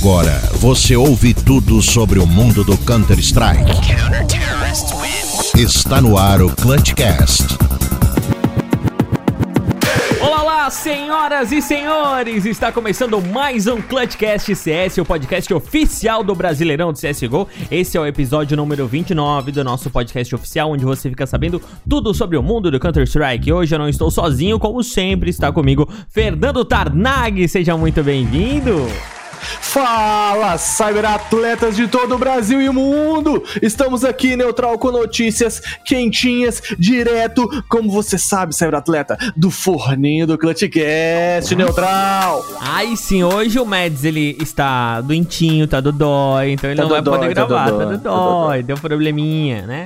Agora você ouve tudo sobre o mundo do Counter-Strike. Está no ar o Clutchcast. Olá, olá, senhoras e senhores! Está começando mais um Clutchcast CS, o podcast oficial do Brasileirão de CSGO. Esse é o episódio número 29 do nosso podcast oficial, onde você fica sabendo tudo sobre o mundo do Counter-Strike. Hoje eu não estou sozinho, como sempre, está comigo Fernando Tarnag. Seja muito bem-vindo! Fala, cyberatletas de todo o Brasil e o mundo! Estamos aqui, Neutral, com notícias quentinhas, direto, como você sabe, cyberatleta, do forninho do Clutchcast, Neutral! Ai sim, hoje o Mads, ele está doentinho, tá do dói, então ele Tá não do vai dói, poder tá gravar, tá dói, do tá do dói. dói, deu probleminha, né?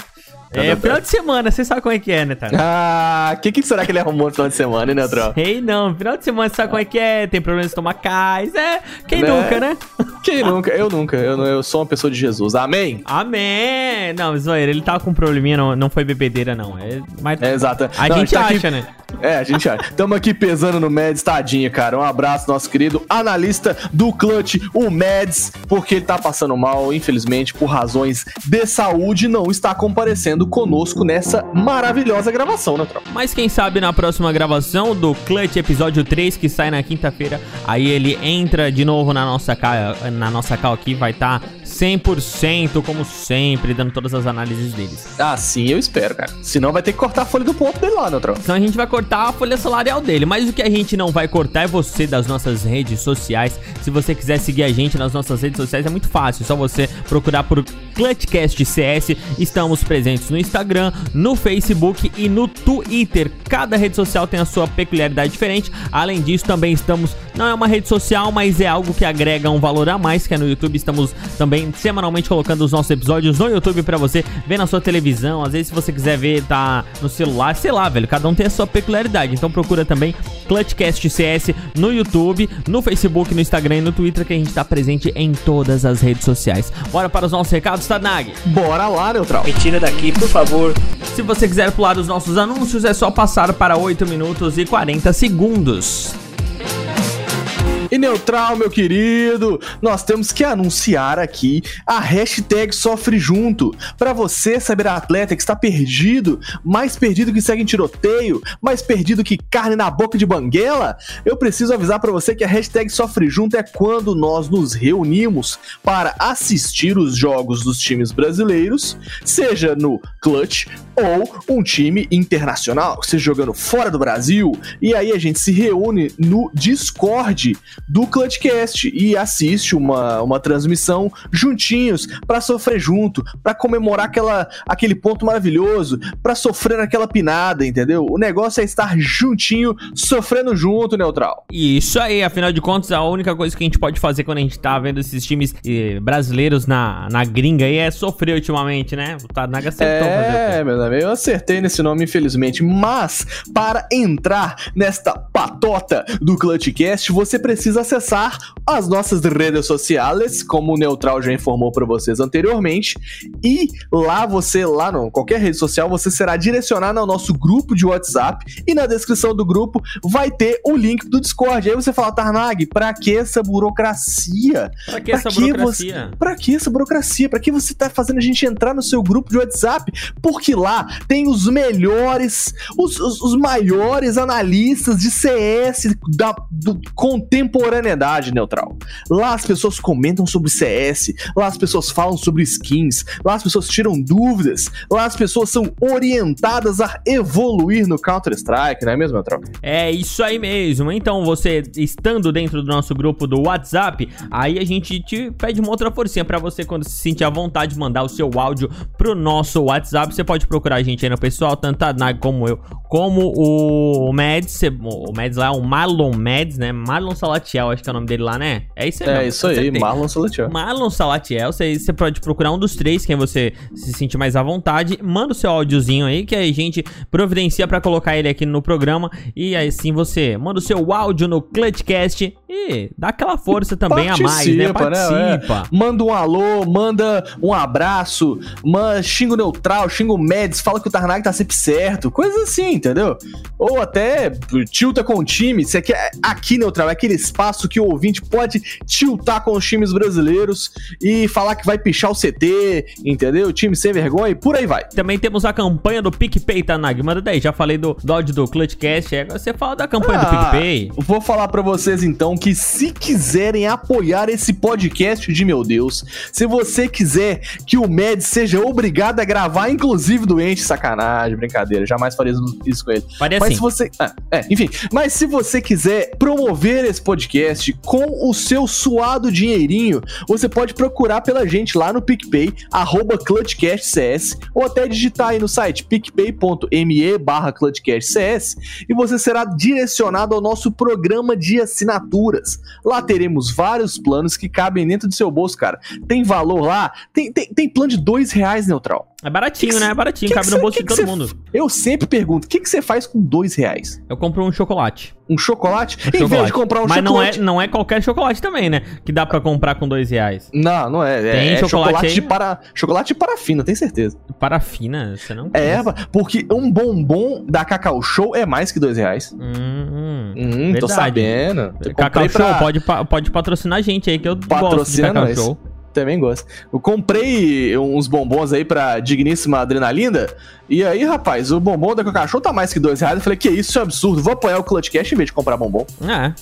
É, do final de semana, você sabe como é que é, né, Tarnag? Ah, o que, que será que ele arrumou no final de semana, hein, Neutral? Sei não, final de semana você sabe como é que é, tem problemas estomacais, é, quem Né? nunca, né? Quem nunca? Eu nunca. Eu, eu sou uma pessoa de Jesus. Amém? Amém! Não, zoeira, ele tava com um probleminha, não, não foi bebedeira, não. É, mas É, exato. a Não, gente tá aqui- acha, né? É, a gente acha. Tamo aqui pesando no Mads, tadinha, cara. Um abraço, nosso querido analista do Clutch, o Mads, porque ele tá passando mal, infelizmente, por razões de saúde, não está comparecendo conosco nessa maravilhosa gravação, né, tropa? Mas quem sabe na próxima gravação do Clutch episódio 3, que sai na quinta-feira, aí ele entra de novo na nossa cal, na nossa cal aqui, vai estar 100%, como sempre, dando todas as análises deles. Ah, sim, eu espero, cara. Senão vai ter que cortar a folha do ponto dele lá, né, tropa? Então a gente vai cortar a folha salarial dele. Mas o que a gente não vai cortar é você das nossas redes sociais. Se você quiser seguir a gente nas nossas redes sociais, é muito fácil. É só você procurar por Clutchcast CS. Estamos presentes no Instagram, no Facebook e no Twitter. Cada rede social tem a sua peculiaridade diferente. Além disso, também estamos. Não é uma rede social, mas é algo que agrega um valor a mais. Que é no YouTube. Estamos também semanalmente colocando os nossos episódios no YouTube pra você ver na sua televisão. Às vezes, se você quiser ver, tá no celular, sei lá, velho. Cada um tem a sua peculiaridade. Então procura também Clutchcast CS no YouTube, no Facebook, no Instagram e no Twitter, que a gente tá presente em todas as redes sociais. Bora para os nossos recados, Tarnag. Bora lá, Neutral. Me tira daqui, por favor. Se você quiser pular os nossos anúncios, é só passar para 8 minutos e 40 segundos. E neutral, meu querido, nós temos que anunciar aqui a hashtag Sofre Junto. Pra você, saber atleta que está perdido, mais perdido que segue em tiroteio, mais perdido que carne na boca de banguela, eu preciso avisar pra você que a hashtag Sofre Junto é quando nós nos reunimos para assistir os jogos dos times brasileiros, seja no Clutch ou um time internacional, seja jogando fora do Brasil, e aí a gente se reúne no Discord do Clutchcast e assiste uma, uma transmissão juntinhos pra sofrer junto, pra comemorar aquela, aquele ponto maravilhoso, pra sofrer aquela pinada, entendeu? O negócio é estar juntinho, sofrendo junto, neutral. E Isso aí, afinal de contas, a única coisa que a gente pode fazer quando a gente tá vendo esses times eh, brasileiros na, na gringa aí é sofrer ultimamente, né? O Tarnaga acertou? É, meu amigo, eu acertei nesse nome, infelizmente. Mas, para entrar nesta patota do Clutchcast, você precisa acessar as nossas redes sociais, como o Neutral já informou para vocês anteriormente. E lá você, lá no qualquer rede social, você será direcionado ao nosso grupo de WhatsApp. E na descrição do grupo vai ter o link do Discord. Aí você fala, Tarnag, pra que essa burocracia? Pra que Pra essa que burocracia? Pra que essa burocracia? Pra que você tá fazendo a gente entrar no seu grupo de WhatsApp? Porque lá tem os melhores, os, os- os maiores analistas de CS da do contemporaneidade neutral. Lá as pessoas comentam sobre CS, lá as pessoas falam sobre skins, lá as pessoas tiram dúvidas, lá as pessoas são orientadas a evoluir no Counter-Strike, não é mesmo, neutral? É isso aí mesmo. Então, você estando dentro do nosso grupo do WhatsApp, aí a gente te pede uma outra forcinha pra você quando se sentir à vontade mandar o seu áudio pro nosso WhatsApp. Você pode procurar a gente aí no pessoal, tanto a Nag como eu, como o Mads. O Mads lá é o Marlon Mads, né? Marlon Salatiel, acho que é o nome dele lá, né? É isso aí. É mesmo, isso aí. Marlon Salatiel. Marlon Salatiel, você você pode procurar um dos três, quem você se sentir mais à vontade. Manda o seu áudiozinho aí, que a gente providencia pra colocar ele aqui no programa. E aí sim você manda o seu áudio no Clutchcast e dá aquela força também a mais, né? Participa. É. Manda um alô, manda um abraço, manda, xinga o neutral, xinga o fala que o Tarnag tá sempre certo, coisas assim, entendeu? Ou até tilta com o time, você quer aqui neutral, é aquele espaço que o ouvinte pode tiltar com os times brasileiros e falar que vai pichar o CT, entendeu? Time sem vergonha e por aí vai. Também temos a campanha do PicPay, Tarnag, manda daí, já falei do dodge do Clutchcast, agora você fala da campanha ah, do PicPay. Vou falar para vocês então que se quiserem apoiar esse podcast de meu Deus, se você quiser que o Med seja obrigado a gravar, inclusive doente, sacanagem, brincadeira, jamais faria isso com ele. Faria mas assim. se você. Ah, é, enfim, mas se você quiser promover esse podcast com o seu suado dinheirinho, você pode procurar pela gente lá no PicPay, arroba ClutchCastCS, ou até digitar aí no site picpay.me barra ClutchCastCS e você será direcionado ao nosso programa de assinaturas. Lá teremos vários planos que cabem dentro do seu bolso, cara. Tem valor lá, tem, tem, tem plano de dois reais neutral. É baratinho, que né? É baratinho, cabe no bolso de todo mundo. Eu sempre pergunto, o que, que você faz com dois reais? Eu compro um chocolate. Um chocolate? Um em chocolate. vez de comprar um Mas chocolate... Mas não é, não é qualquer chocolate também, né? Que dá pra comprar com dois reais. Não, não é. Tem é, chocolate, chocolate de para... Chocolate de parafina, tem certeza. Parafina? Você não é, conhece. É, porque um bombom da Cacau Show é mais que dois reais. Hum, hum tô sabendo. Cacau Show, pra... pode, pode patrocinar a gente aí, que eu gosto de Cacau nós. Show. Também gosto. Eu comprei uns bombons aí pra digníssima adrenalina. E aí, rapaz, o bombom da Coca-Cola tá mais que dois reais. Eu falei, que isso, é um absurdo. Vou apoiar o Clutch Cash em vez de comprar bombom. É,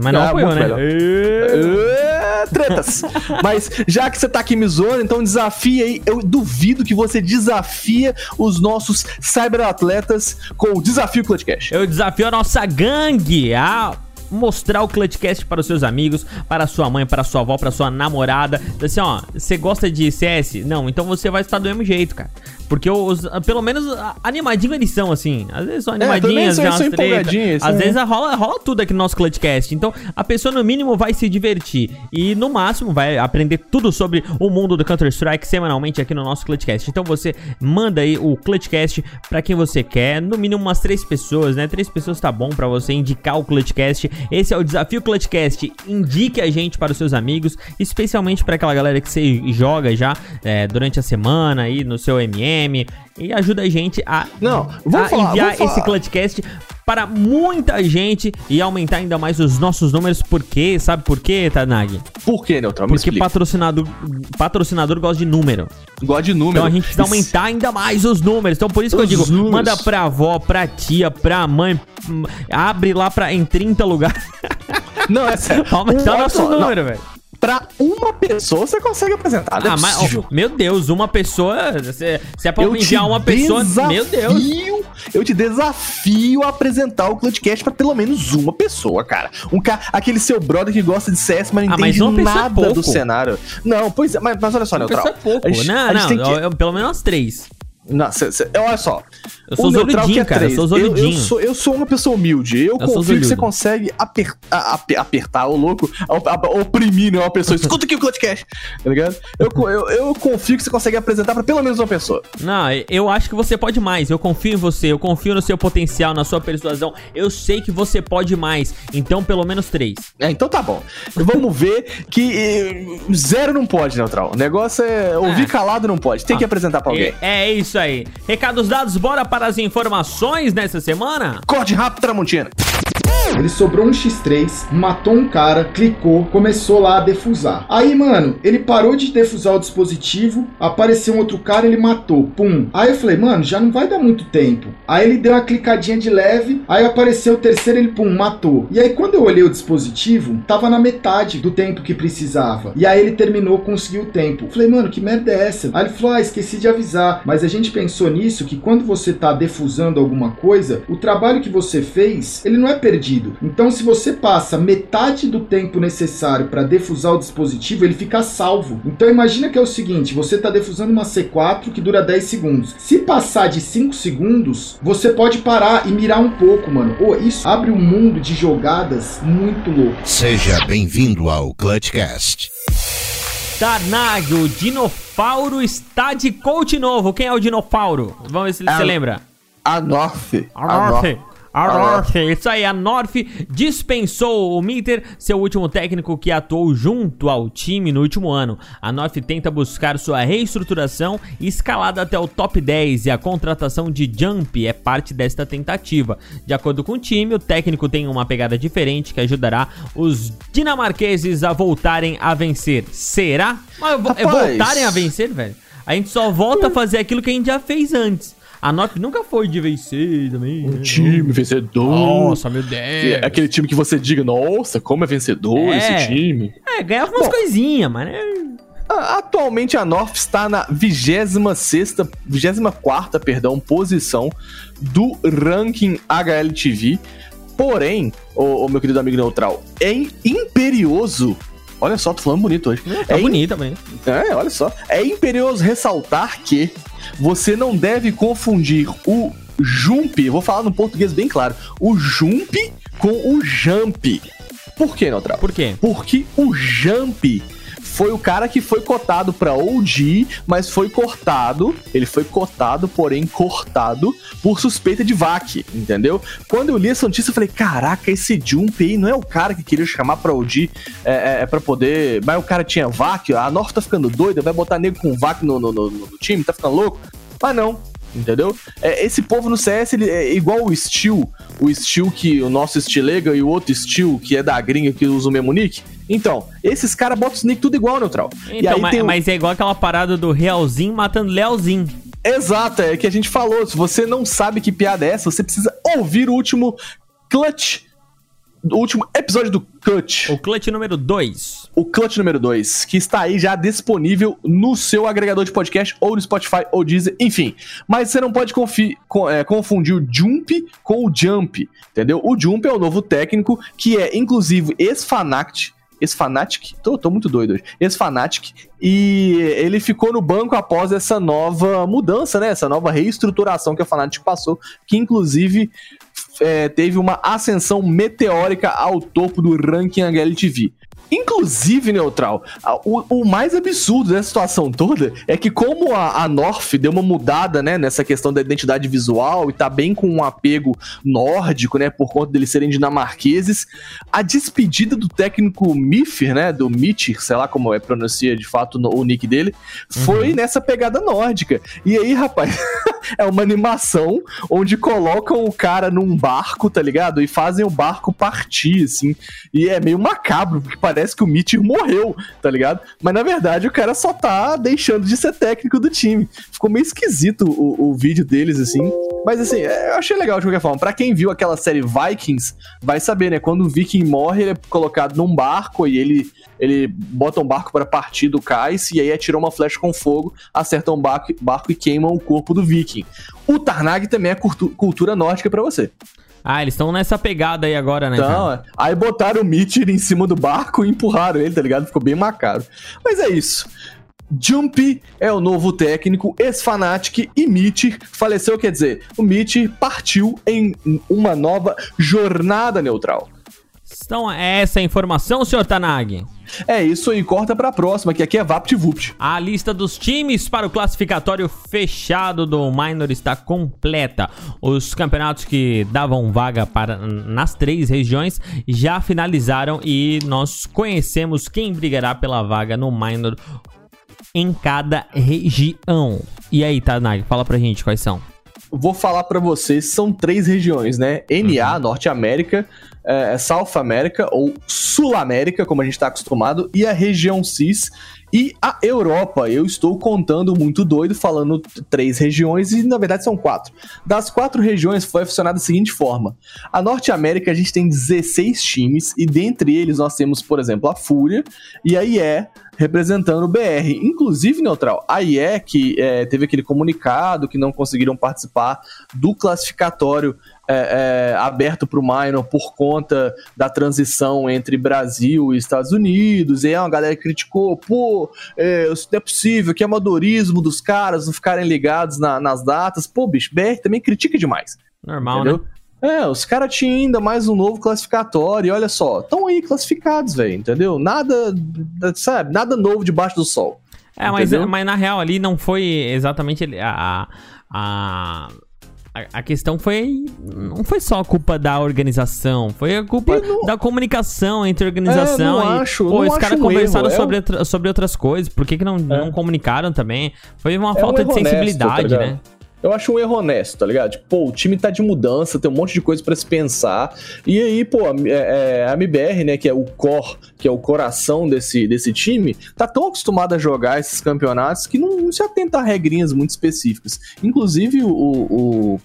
mas não ah, apoiou, né? É, tretas. mas já que você tá aqui me zoando, então desafia aí. Eu duvido que você desafia os nossos cyberatletas com o desafio Clutch Cash. Eu desafio a nossa gangue, a mostrar o Clutchcast para os seus amigos, para sua mãe, para sua avó, para sua namorada. Assim, ó, você gosta de CS? Não, então você vai estar do mesmo jeito, cara. Porque os, pelo menos animadinho eles são, assim. Às vezes são animadinhos, é, são, são Às vezes rola, rola tudo aqui no nosso Clutchcast. Então a pessoa, no mínimo, vai se divertir. E no máximo, vai aprender tudo sobre o mundo do Counter-Strike semanalmente aqui no nosso Clutchcast. Então você manda aí o Clutchcast pra quem você quer. No mínimo, umas três pessoas, né? Três pessoas tá bom pra você indicar o Clutchcast. Esse é o desafio Clutchcast. Indique a gente para os seus amigos, especialmente para aquela galera que você joga já é, durante a semana aí no seu MM e ajuda a gente a, Não, a falar, enviar esse Clutchcast para muita gente e aumentar ainda mais os nossos números. Por quê? Sabe por quê, Tanag? Por quê, Neutral? Porque patrocinador, patrocinador gosta de número. Gosta de número. Então a gente precisa aumentar ainda mais os números. Então por isso que os eu digo, números. manda pra avó, pra tia, pra mãe, abre lá pra, em 30 lugares. Não, é sério. Aumentar o nosso número, velho pra uma pessoa você consegue apresentar. É ah, mas, oh, meu Deus, uma pessoa. Se, se é pra eu enviar uma pessoa. Desafio, meu Deus. Eu te desafio a apresentar o Clutchcast pra pelo menos uma pessoa, cara. Um cara, aquele seu brother que gosta de CS, mas não ah, entende mas nada é do cenário. Não, pois é, mas, mas olha só, Neutral. É pouco. Gente, não, não, que... eu, pelo menos três. Não, cê, cê, olha só. Eu sou zoludinho, é cara. Eu sou zoludinho. Eu, eu, sou, eu sou uma pessoa humilde. Eu, eu confio que você consegue aper, ap, apertar o louco, oprimir né, uma pessoa. Escuta aqui o podcast, tá ligado? Eu, eu, eu confio que você consegue apresentar pra pelo menos uma pessoa. Não, eu acho que você pode mais. Eu confio em você. Eu confio no seu potencial, na sua persuasão. Eu sei que você pode mais. Então, pelo menos três. É, então tá bom. Vamos ver que eh, zero não pode, Neutral. O negócio é ouvir é. calado não pode. Tem ah, que apresentar pra alguém. É, é isso aí. Recados dados, bora para as informações nessa semana? Corte rápido, Tramontina. Ele sobrou um X3, matou um cara, clicou, começou lá a defusar. Aí, mano, ele parou de defusar o dispositivo, apareceu um outro cara, ele matou. Pum. Aí eu falei, mano, já não vai dar muito tempo. Aí ele deu uma clicadinha de leve, aí apareceu o terceiro, ele pum, matou. E aí quando eu olhei o dispositivo, tava na metade do tempo que precisava. E aí ele terminou, conseguiu o tempo. Falei, mano, que merda é essa? Aí ele falou, ah, esqueci de avisar. Mas a gente pensou nisso que quando você tá defusando alguma coisa, o trabalho que você fez, ele não é perdido Então, se você passa metade do tempo necessário para defusar o dispositivo, ele fica salvo. Então, imagina que é o seguinte: você está defusando uma C4 que dura 10 segundos. Se passar de 5 segundos, você pode parar e mirar um pouco, mano. Oh, isso abre um mundo de jogadas muito louco. Seja bem-vindo ao Clutchcast. Tarnag, o Dinofauro está de coach novo. Quem é o Dinofauro? Vamos ver se você lembra. A North. A North. A North, isso aí, a North dispensou o Mitter, seu último técnico que atuou junto ao time no último ano. A North tenta buscar sua reestruturação e escalada até o top 10 e a contratação de Jump é parte desta tentativa. De acordo com o time, o técnico tem uma pegada diferente que ajudará os dinamarqueses a voltarem a vencer. Será? Mas é voltarem a vencer, velho? A gente só volta a fazer aquilo que a gente já fez antes. A Norte nunca foi de vencer também. Um né? time vencedor. Nossa, meu Deus. É aquele time que você diga, nossa, como é vencedor é. esse time. É, ganhava umas coisinhas, mas... É... Atualmente a North está na 26 24 perdão, posição do ranking HLTV. Porém, o, meu querido amigo neutral, é imperioso Olha só, tô falando bonito hoje. É, tá é bonito, também. É, olha só. É imperioso ressaltar que você não deve confundir o jump, vou falar no português bem claro, o jump com o jump. Por que, Neutral? Por quê? Porque o jump foi o cara que foi cotado para OG, mas foi cortado. Ele foi cotado, porém cortado por suspeita de VAC, entendeu? Quando eu li essa notícia, eu falei: caraca, esse Jump aí não é o cara que queria chamar pra OG é, é, é pra poder. Mas o cara tinha VAC, a North tá ficando doida, vai botar nego com VAC no, no, no, no time, tá ficando louco? Mas não, entendeu? É, esse povo no CS ele é igual o Steel, o Steel que o nosso Stilega e o outro Steel que é da gringa que usa o mesmo nick. Então, esses caras botam os nick tudo igual, neutral. Então, mas, mas é igual aquela parada do Realzinho matando Leozinho. Exato, é que a gente falou. Se você não sabe que piada é essa, você precisa ouvir o último Clutch. O último episódio do Clutch. O Clutch número 2. O Clutch número 2, que está aí já disponível no seu agregador de podcast, ou no Spotify, ou Deezer, enfim. Mas você não pode é, confundir o Jump com o Jump, entendeu? O Jump é o novo técnico, que é, inclusive, ex-Fanact, esse Fanatic, tô, tô muito doido hoje, esse Fanatic, e ele ficou no banco após essa nova mudança, né? Essa nova reestruturação que a Fanatic passou, que inclusive é, teve uma ascensão meteórica ao topo do ranking HLTV. Inclusive, Neutral, o, o, mais absurdo dessa situação toda é que como a, a North deu uma mudada, né, nessa questão da identidade visual e tá bem com um apego nórdico, né, por conta deles serem dinamarqueses, a despedida do técnico Mifir, né, do Mitchir, sei lá como é pronuncia de fato no, o nick dele, foi uhum. nessa pegada nórdica. E aí, rapaz, é uma animação onde colocam o cara num barco, tá ligado? E fazem o barco partir, assim. E é meio macabro, porque parece parece que o Mitchell morreu, tá ligado? Mas na verdade o cara só tá deixando de ser técnico do time. Ficou meio esquisito o, o vídeo deles, assim. Mas assim, é, eu achei legal de qualquer forma. Pra quem viu aquela série Vikings, vai saber, né? Quando o Viking morre, ele é colocado num barco e ele, ele bota um barco para partir do cais e aí atira uma flecha com fogo, acerta um barco, barco e queima o corpo do Viking. O Tarnag também é cultura nórdica para você. Ah, eles estão nessa pegada aí agora, né? Então, é. aí botaram o Mitchell em cima do barco e empurraram ele, tá ligado? Ficou bem macaro. Mas é isso. Jumpy é o novo técnico, ex-Fnatic e Mitch faleceu, quer dizer, o Mitch partiu em uma nova jornada neutral. Então, é essa a informação, senhor Tanag? É isso aí, corta pra próxima, que aqui é VaptVupt. A lista dos times para o classificatório fechado do Minor está completa. Os campeonatos que davam vaga para nas três regiões já finalizaram e nós conhecemos quem brigará pela vaga no Minor em cada região. E aí, Tanag, fala pra gente quais são. Vou falar para vocês, são três regiões, né? NA, uhum. Norte América, é, é, South América ou Sul América, como a gente está acostumado, e a região CIS e a Europa. Eu estou contando muito doido, falando três regiões e na verdade são quatro. Das quatro regiões foi funcionar da seguinte forma: a Norte América a gente tem 16 times e dentre eles nós temos, por exemplo, a Fúria e a IE representando o BR. Inclusive, Neutral, a IE que é, teve aquele comunicado que não conseguiram participar do classificatório é, é, aberto para o minor por conta da transição entre Brasil e Estados Unidos. E aí uma galera criticou, pô, é, não é possível, que amadorismo dos caras não ficarem ligados na, nas datas. Pô, bicho, BR também critica demais. Normal, entendeu? né? É, os caras tinham ainda mais um novo classificatório, e olha só, estão aí classificados, velho, entendeu? Nada, sabe, nada novo debaixo do sol. É, mas, mas na real ali não foi exatamente a, a a, questão foi. Não foi só a culpa da organização, foi a culpa não- da comunicação entre a organização É, não e. acho, pô, não os caras um conversaram erro, é sobre, outra- sobre outras coisas, por que, que não, não comunicaram também? Foi uma É um falta de erro honesto, sensibilidade, tá né? Eu acho um erro honesto, tá ligado? Tipo, pô, o time tá de mudança, tem um monte de coisa pra se pensar. E aí, pô, a, é, é, a MBR, né, que é o core, que é o coração desse, desse time, tá tão acostumado a jogar esses campeonatos que não, não se atenta a regrinhas muito específicas. Inclusive, o, o,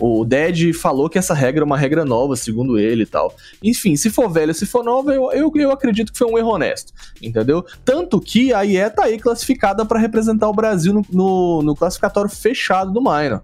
o Ded falou que essa regra é uma regra nova, segundo ele e tal. Enfim, se for velha, se for nova, eu, eu, eu acredito que foi um erro honesto, entendeu? Tanto que a IE tá aí classificada pra representar o Brasil no, no, no classificatório fechado do Minor.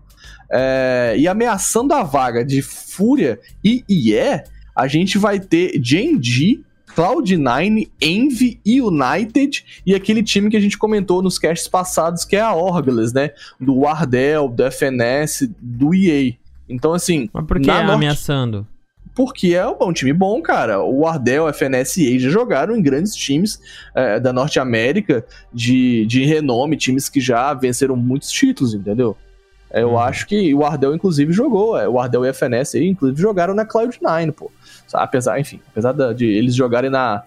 É, e ameaçando a vaga de Fúria e IE, a gente vai ter Genji, Cloud9, Envy e United e aquele time que a gente comentou nos casts passados, que é a Orgles, né? Do Wardell, do FNS, do EA. Então, assim. Mas por que na Norte- ameaçando? porque é um time bom, cara. O Ardell, FNS e já jogaram em grandes times é, da Norte América de, de renome, times que já venceram muitos títulos, entendeu? É, Eu Uhum. acho que o Ardell, inclusive, jogou. é, O Ardell e a FNS, aí, inclusive, jogaram na Cloud9, pô. Apesar, enfim, apesar de eles jogarem na,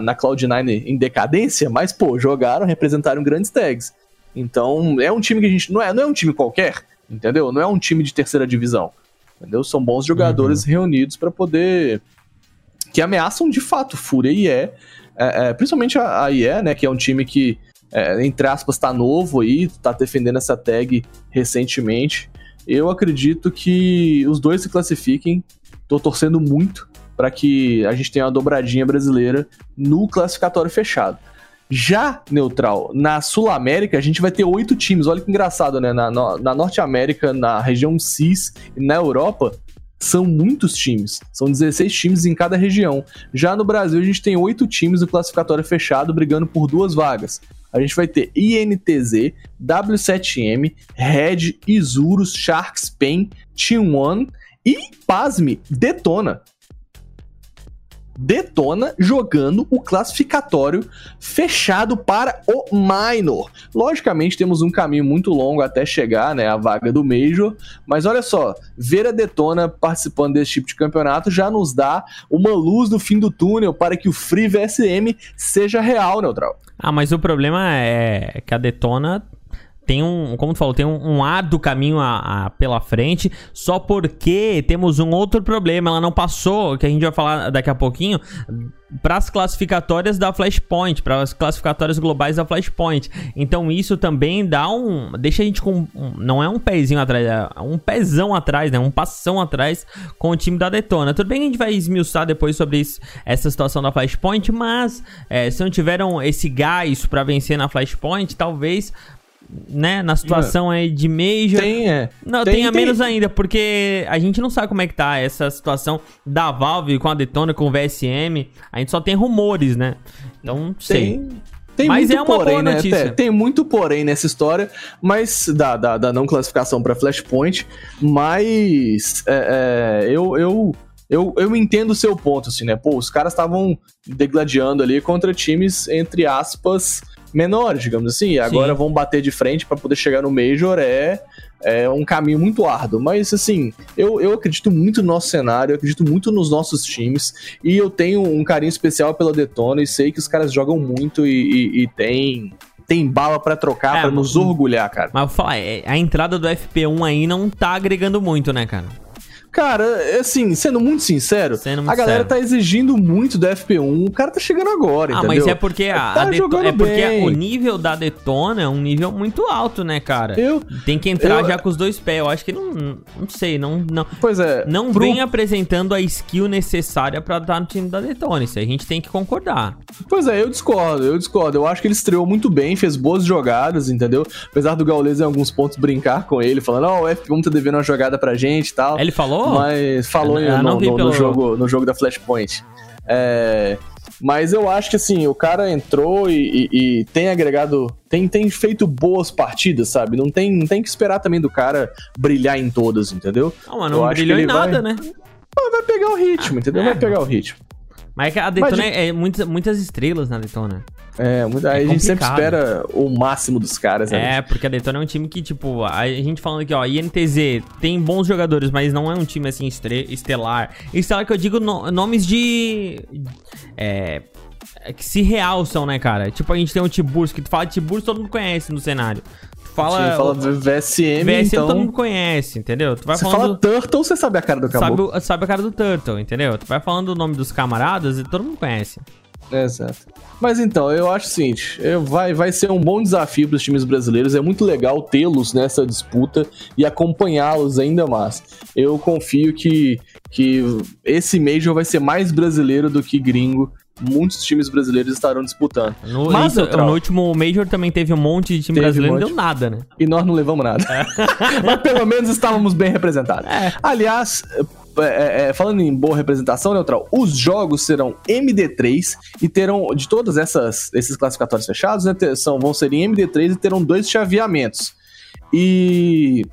na Cloud9 em decadência, mas, pô, jogaram, representaram grandes tags. Então, é um time que a gente. Não é, não é um time qualquer, entendeu? Não é um time de terceira divisão. Entendeu? São bons jogadores reunidos pra poder. que ameaçam de fato Fúria e IE. É, é, principalmente a, a IE, né? Que é um time que, é, entre aspas, tá novo aí, tá defendendo essa tag recentemente. Eu acredito que os dois se classifiquem. Tô torcendo muito para que a gente tenha uma dobradinha brasileira no classificatório fechado. Já, Neutral, na Sul-América a gente vai ter oito times. Olha que engraçado, né? Na, na, na Norte América, na região CIS e na Europa, são muitos times. São 16 times em cada região. Já no Brasil, a gente tem oito times no classificatório fechado brigando por duas vagas. A gente vai ter INTZ, W7M, Red, Isurus, Sharks, Pen, Team One e, pasme, Detona. Detona jogando o classificatório fechado para o Minor. Logicamente, temos um caminho muito longo até chegar né, à vaga do Major, mas olha só, ver a Detona participando desse tipo de campeonato já nos dá uma luz no fim do túnel para que o Free VSM seja real, Neutral. Ah, mas o problema é que a Detona tem um, como tu falou, tem um, um árduo caminho a, a- pela frente, só porque temos um outro problema. Ela não passou, que a gente vai falar daqui a pouquinho, para as classificatórias da Flashpoint, para as classificatórias globais da Flashpoint. Então isso também dá um, deixa a gente com, um- não é um pezinho atrás, é um pezão atrás, né? Um passão atrás com o time da Detona. Tudo bem que a gente vai esmiuçar depois sobre isso, essa situação da Flashpoint, mas é, se não tiveram esse gás para vencer na Flashpoint, talvez né, na situação aí de Major, Tem, é. não, tem- tenha tem- menos ainda, porque a gente não sabe como é que tá essa situação da Valve com a Detona, com o VSM. A gente só tem rumores, né? Então, não sei. Tem, tem Mas muito é uma porém, boa né? notícia. Tem, tem muito porém nessa história, mas da, da, da não classificação para Flashpoint, mas é, é, eu, eu, eu, eu entendo o seu ponto, assim, né? Pô, os caras estavam degladiando ali contra times, entre aspas, menores, digamos assim, agora vão bater de frente para poder chegar no Major, é, é um caminho muito árduo. Mas, assim, eu, eu acredito muito no nosso cenário, eu acredito muito nos nossos times, e eu tenho um carinho especial pela Detona e sei que os caras jogam muito e, e, e tem, tem bala pra trocar, É, pra nos orgulhar, cara. Mas eu vou falar, é, a entrada do FP1 aí não tá agregando muito, né, cara? Cara, assim, sendo muito sincero, Sendo muito a galera sério. tá exigindo muito do FP1, o cara tá chegando agora, Ah, entendeu? mas é porque a, Tá a Deto- jogando é porque bem. o nível da Detona é um nível muito alto, né, cara? Eu, Tem que entrar eu- já com os dois pés. Eu acho que não, não sei, não, não, pois é, não pro- vem apresentando a skill necessária pra estar no time da Detona. Isso aí a gente tem que concordar. Pois é, eu discordo, eu discordo. Eu acho que ele estreou muito bem, fez boas jogadas, entendeu? Apesar do Gaules em alguns pontos brincar com ele, falando, ó, o F1 tá devendo uma jogada pra gente e tal. Ele falou? Mas falou Eu em- não no, no- no pelo- jogo, no jogo da Flashpoint. É, mas eu acho que assim, o cara entrou e, e- e tem agregado. Tem, tem feito boas partidas, sabe? Não tem, não tem que esperar também do cara brilhar em todas, entendeu? Não, mas Eu não brilhou em nada, vai- né? Mas vai pegar o ritmo, entendeu? é. Vai pegar o ritmo. Mas é a Detona Mas- é, é muitas, muitas estrelas na Detona. É, muito- É a gente sempre espera o máximo dos caras, né? É, porque a Daytona é um time que, tipo, a gente falando aqui, ó, INTZ tem bons jogadores, mas não é um time assim estelar. Estelar que eu digo no- nomes de. É. é Que se realçam, né, cara? Tipo, a gente tem o Tiburcio, que tu fala de Tiburcio, todo mundo conhece no cenário. Fala. gente fala do VSM, VSM então... todo mundo conhece, entendeu? Tu vai Você falando. fala Turtle, você sabe a cara do Sabe, caboclo. o- sabe a cara do Turtle, entendeu? Tu vai falando o nome dos camaradas e todo mundo conhece. Exato. Mas então, eu acho o seguinte, eu- vai, vai ser um bom desafio para os times brasileiros, é muito legal tê-los nessa disputa e acompanhá-los ainda mais. Eu confio que, que esse Major vai ser mais brasileiro do que gringo, muitos times brasileiros estarão disputando. No, Mas, isso- no último Major também teve um monte de time brasileiro, um não deu nada, né? E nós não levamos nada. Mas pelo menos estávamos bem representados. Aliás, é, é, falando em boa representação, Neutral, os jogos serão MD3 e terão, de todas essas esses classificatórios fechados, né, são, vão ser em MD3 e terão dois chaveamentos. E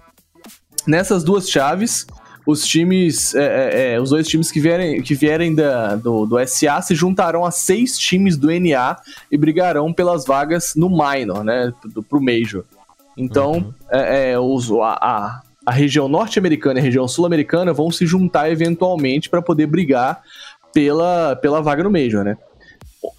nessas duas chaves, os times, é, é, é, os dois times que vierem, que vierem da, do, do SA se juntarão a seis times do NA e brigarão pelas vagas no Minor, né, pro, pro Major. Então, Uhum. é, é, os, a, a, a região norte-americana e a região sul-americana vão se juntar eventualmente para poder brigar pela, pela vaga no Major, né?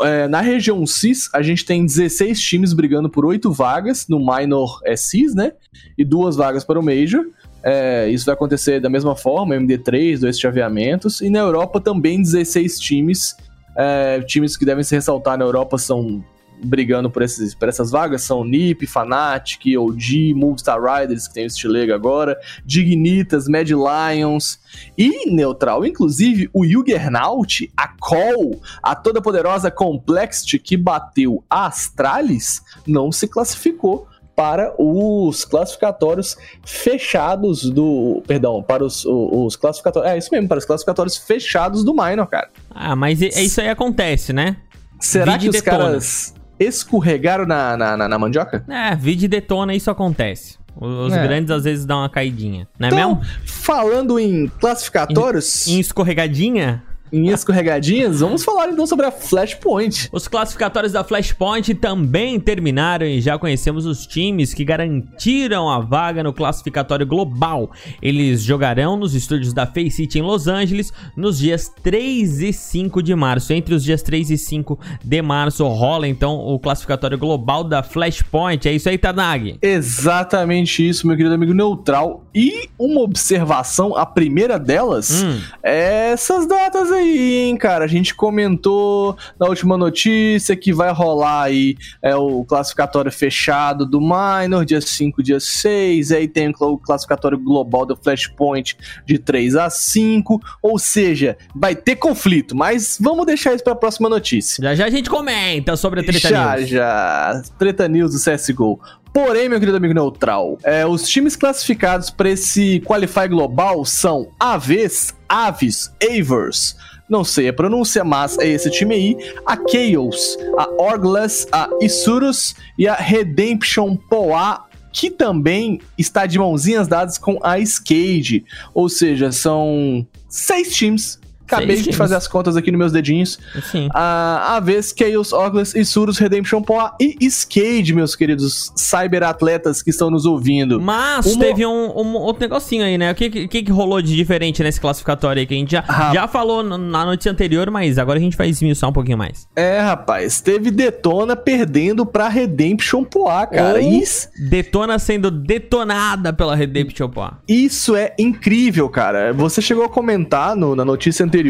É, na região CIS, a gente tem 16 times brigando por 8 vagas, no Minor é CIS, né? E duas vagas para o Major. É, isso vai acontecer da mesma forma, MD3, dois chaveamentos. E na Europa também 16 times. É, times que devem se ressaltar na Europa são brigando por, esses, por essas vagas são NiP, Fnatic, OG, Movistar Riders, que tem o Stilega agora, Dignitas, Mad Lions e Neutral. Inclusive, o Juggernaut, a Call, a toda poderosa Complexity que bateu a Astralis, não se classificou para os classificatórios fechados do. Perdão, para os, os, os classificatórios. É isso mesmo, para os classificatórios fechados do Minor, cara. Ah, mas e- é isso aí acontece, né? Será Vide que os detona. caras escorregaram na, na, na, na mandioca? É, vídeo detona, isso acontece. Os É. grandes às vezes dão uma caidinha, não é Então, mesmo? falando em classificatórios, Em escorregadinha, em escorregadinhas, vamos falar então sobre a Flashpoint. os classificatórios da Flashpoint também terminaram e já conhecemos os times que garantiram a vaga no classificatório global. Eles jogarão nos estúdios da Face City em Los Angeles nos dias 3 e 5 de março. Entre os dias 3 e 5 de março rola então o classificatório global da Flashpoint. É isso aí, Tanag. Exatamente isso, meu querido amigo Neutral. E uma observação, a primeira delas, Hum. é essas datas aí, hein, cara. A gente comentou na última notícia que vai rolar aí é, o classificatório fechado do Minor, dia 5, dia 6. Aí tem o classificatório global do Flashpoint de 3 a 5. Ou seja, vai ter conflito, mas vamos deixar isso pra próxima notícia. Já já a gente comenta sobre a Treta já, News. já. Treta News do CSGO. Porém, meu querido amigo neutral, é, os times classificados para esse Qualify Global são Aves, Aves, Avers, não sei a pronúncia, mas é esse time aí, a Chaos, a Orgless, a Isurus e a Redemption Poa, que também está de mãozinhas dadas com a Skade. Ou seja, são seis times. Acabei de times. fazer as contas aqui nos meus dedinhos. Sim. A Aves, Chaos, Orgless, Isurus, Redemption Poa e Skade, meus queridos cyberatletas que estão nos ouvindo. Mas Uma- teve um, um outro negocinho aí, né? O que, que, que rolou de diferente nesse classificatório aí que a gente já, já falou na notícia anterior, mas agora a gente vai esmiuçar um pouquinho mais. É, rapaz, teve Detona perdendo pra Redemption Poa, cara. Ou Isso, Detona sendo detonada pela Redemption Pô. isso é incrível, cara. Você chegou a comentar no- na notícia anterior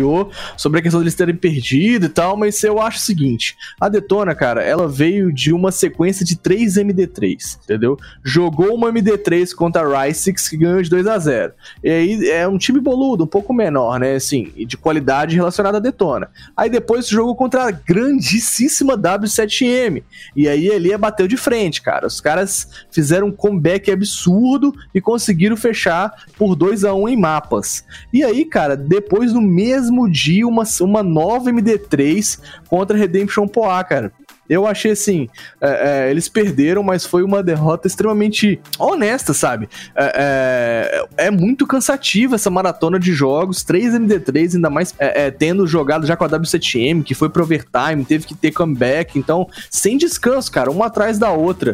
sobre a questão deles terem perdido e tal, mas eu acho o seguinte: a Detona, cara, ela veio de uma sequência de 3 MD3, entendeu? Jogou uma MD3 contra a Rysix que ganhou de 2 a 0 E aí é um time boludo, um pouco menor, né? Assim, de qualidade relacionada à Detona. Aí depois jogou contra a grandíssima W7M. E aí ele bateu de frente, cara. Os caras fizeram um comeback absurdo e conseguiram fechar por 2 a 1 em mapas. E aí, cara, depois no mesmo dia, uma, uma nova MD3 contra Redemption Poa, cara. Eu achei assim, é, é, eles perderam, mas foi uma derrota extremamente honesta, sabe? É, é, é muito cansativa essa maratona de jogos, 3 MD3, ainda mais é, é, tendo jogado já com a W7M, que foi pro overtime, teve que ter comeback, então, sem descanso, cara, uma atrás da outra.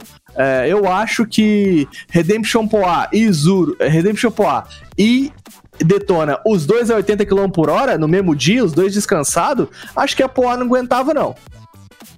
Eu acho que Redemption Poa e Zuro, Redemption Poa e Detona os dois a 80 km por hora no mesmo dia, os dois descansados, acho que a Poa não aguentava, não.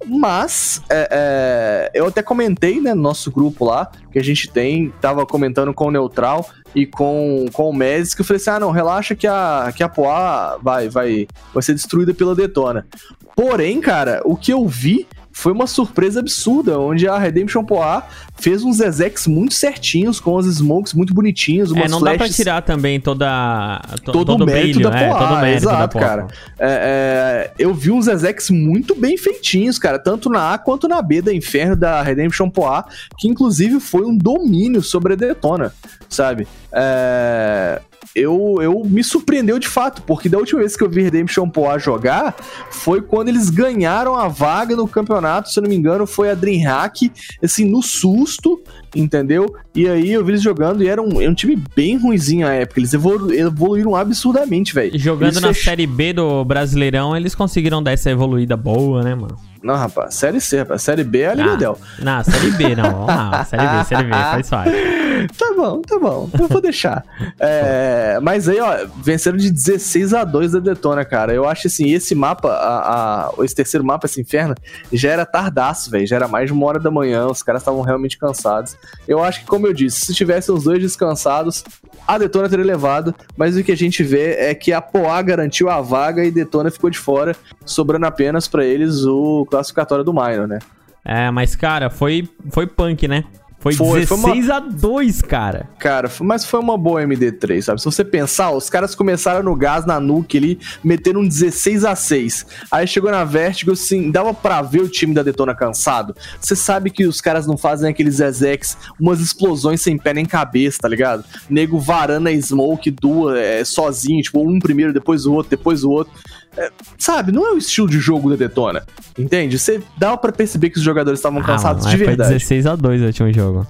Mas, é, é, eu até comentei, né, no nosso grupo lá, que a gente tem, tava comentando com o Neutral e com, com o Médici, que eu falei assim, ah, não, relaxa que a, que a Poá vai, vai, vai ser destruída pela Detona. Porém, cara, o que eu vi foi uma surpresa absurda, onde a Redemption Poá fez uns Zezex muito certinhos, com os smokes muito bonitinhos, umas É, não flashes... dá pra tirar também toda, to, todo, todo, o mérito brilho, da Poá, é, todo o mérito exato, da cara. É, é, eu vi uns Zezex muito bem feitinhos, cara, tanto na A quanto na B da Inferno da Redemption Poá, que inclusive foi um domínio sobre a Detona, sabe? É eu, eu me surpreendeu de fato, porque da última vez que eu vi Redemption Poa jogar foi quando eles ganharam a vaga no campeonato, se eu não me engano, foi a Dreamhack, assim, no susto, entendeu? E aí eu vi eles jogando e era um, era um time bem ruimzinho na época, eles evolu evoluíram absurdamente, velho. Jogando eles na fech... Série B do Brasileirão, eles conseguiram dar essa evoluída boa, né, mano? Não, rapaz, Série C, rapaz. Série B é a Liga Del. Não, Série B não. Vamos lá, Série B, Série B, faz fácil. Tá bom, tá bom. Eu vou deixar. É, mas aí, ó, venceram de 16 a 2 da Detona, cara. Eu acho assim, esse mapa, a, a, esse terceiro mapa, esse inferno, já era tardaço, velho. Já era mais de uma hora da manhã, os caras estavam realmente cansados. Eu acho que, como eu disse, se tivessem os dois descansados, a Detona teria levado, mas o que a gente vê é que a Poá garantiu a vaga e Detona ficou de fora, sobrando apenas para eles o classificatório do Minor, né? É, mas cara, foi foi punk, né? Foi, foi 16 foi uma... a 2, cara. Cara, mas foi uma boa MD3, sabe? Se você pensar, os caras começaram no gás, na nuke ali, meteram um 16 a 6. Aí chegou na Vertigo, assim, dava pra ver o time da Detona cansado. Você sabe que os caras não fazem aqueles Zezex, umas explosões sem pé nem cabeça, tá ligado? Nego varana e smoke, duas, é, sozinho, tipo, um primeiro, depois o outro, depois o outro. É, sabe, não é o estilo de jogo da Detona. Entende? Você dá para perceber que os jogadores estavam ah, cansados de verdade. Foi 16 a 2 o último jogo.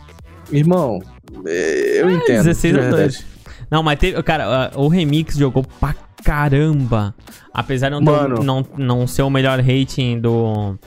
Irmão, é, eu é, entendo. 16 a 2. Não, mas teve. Cara, o Remix jogou pra caramba. Apesar de não, ter, não, não ser o melhor rating do.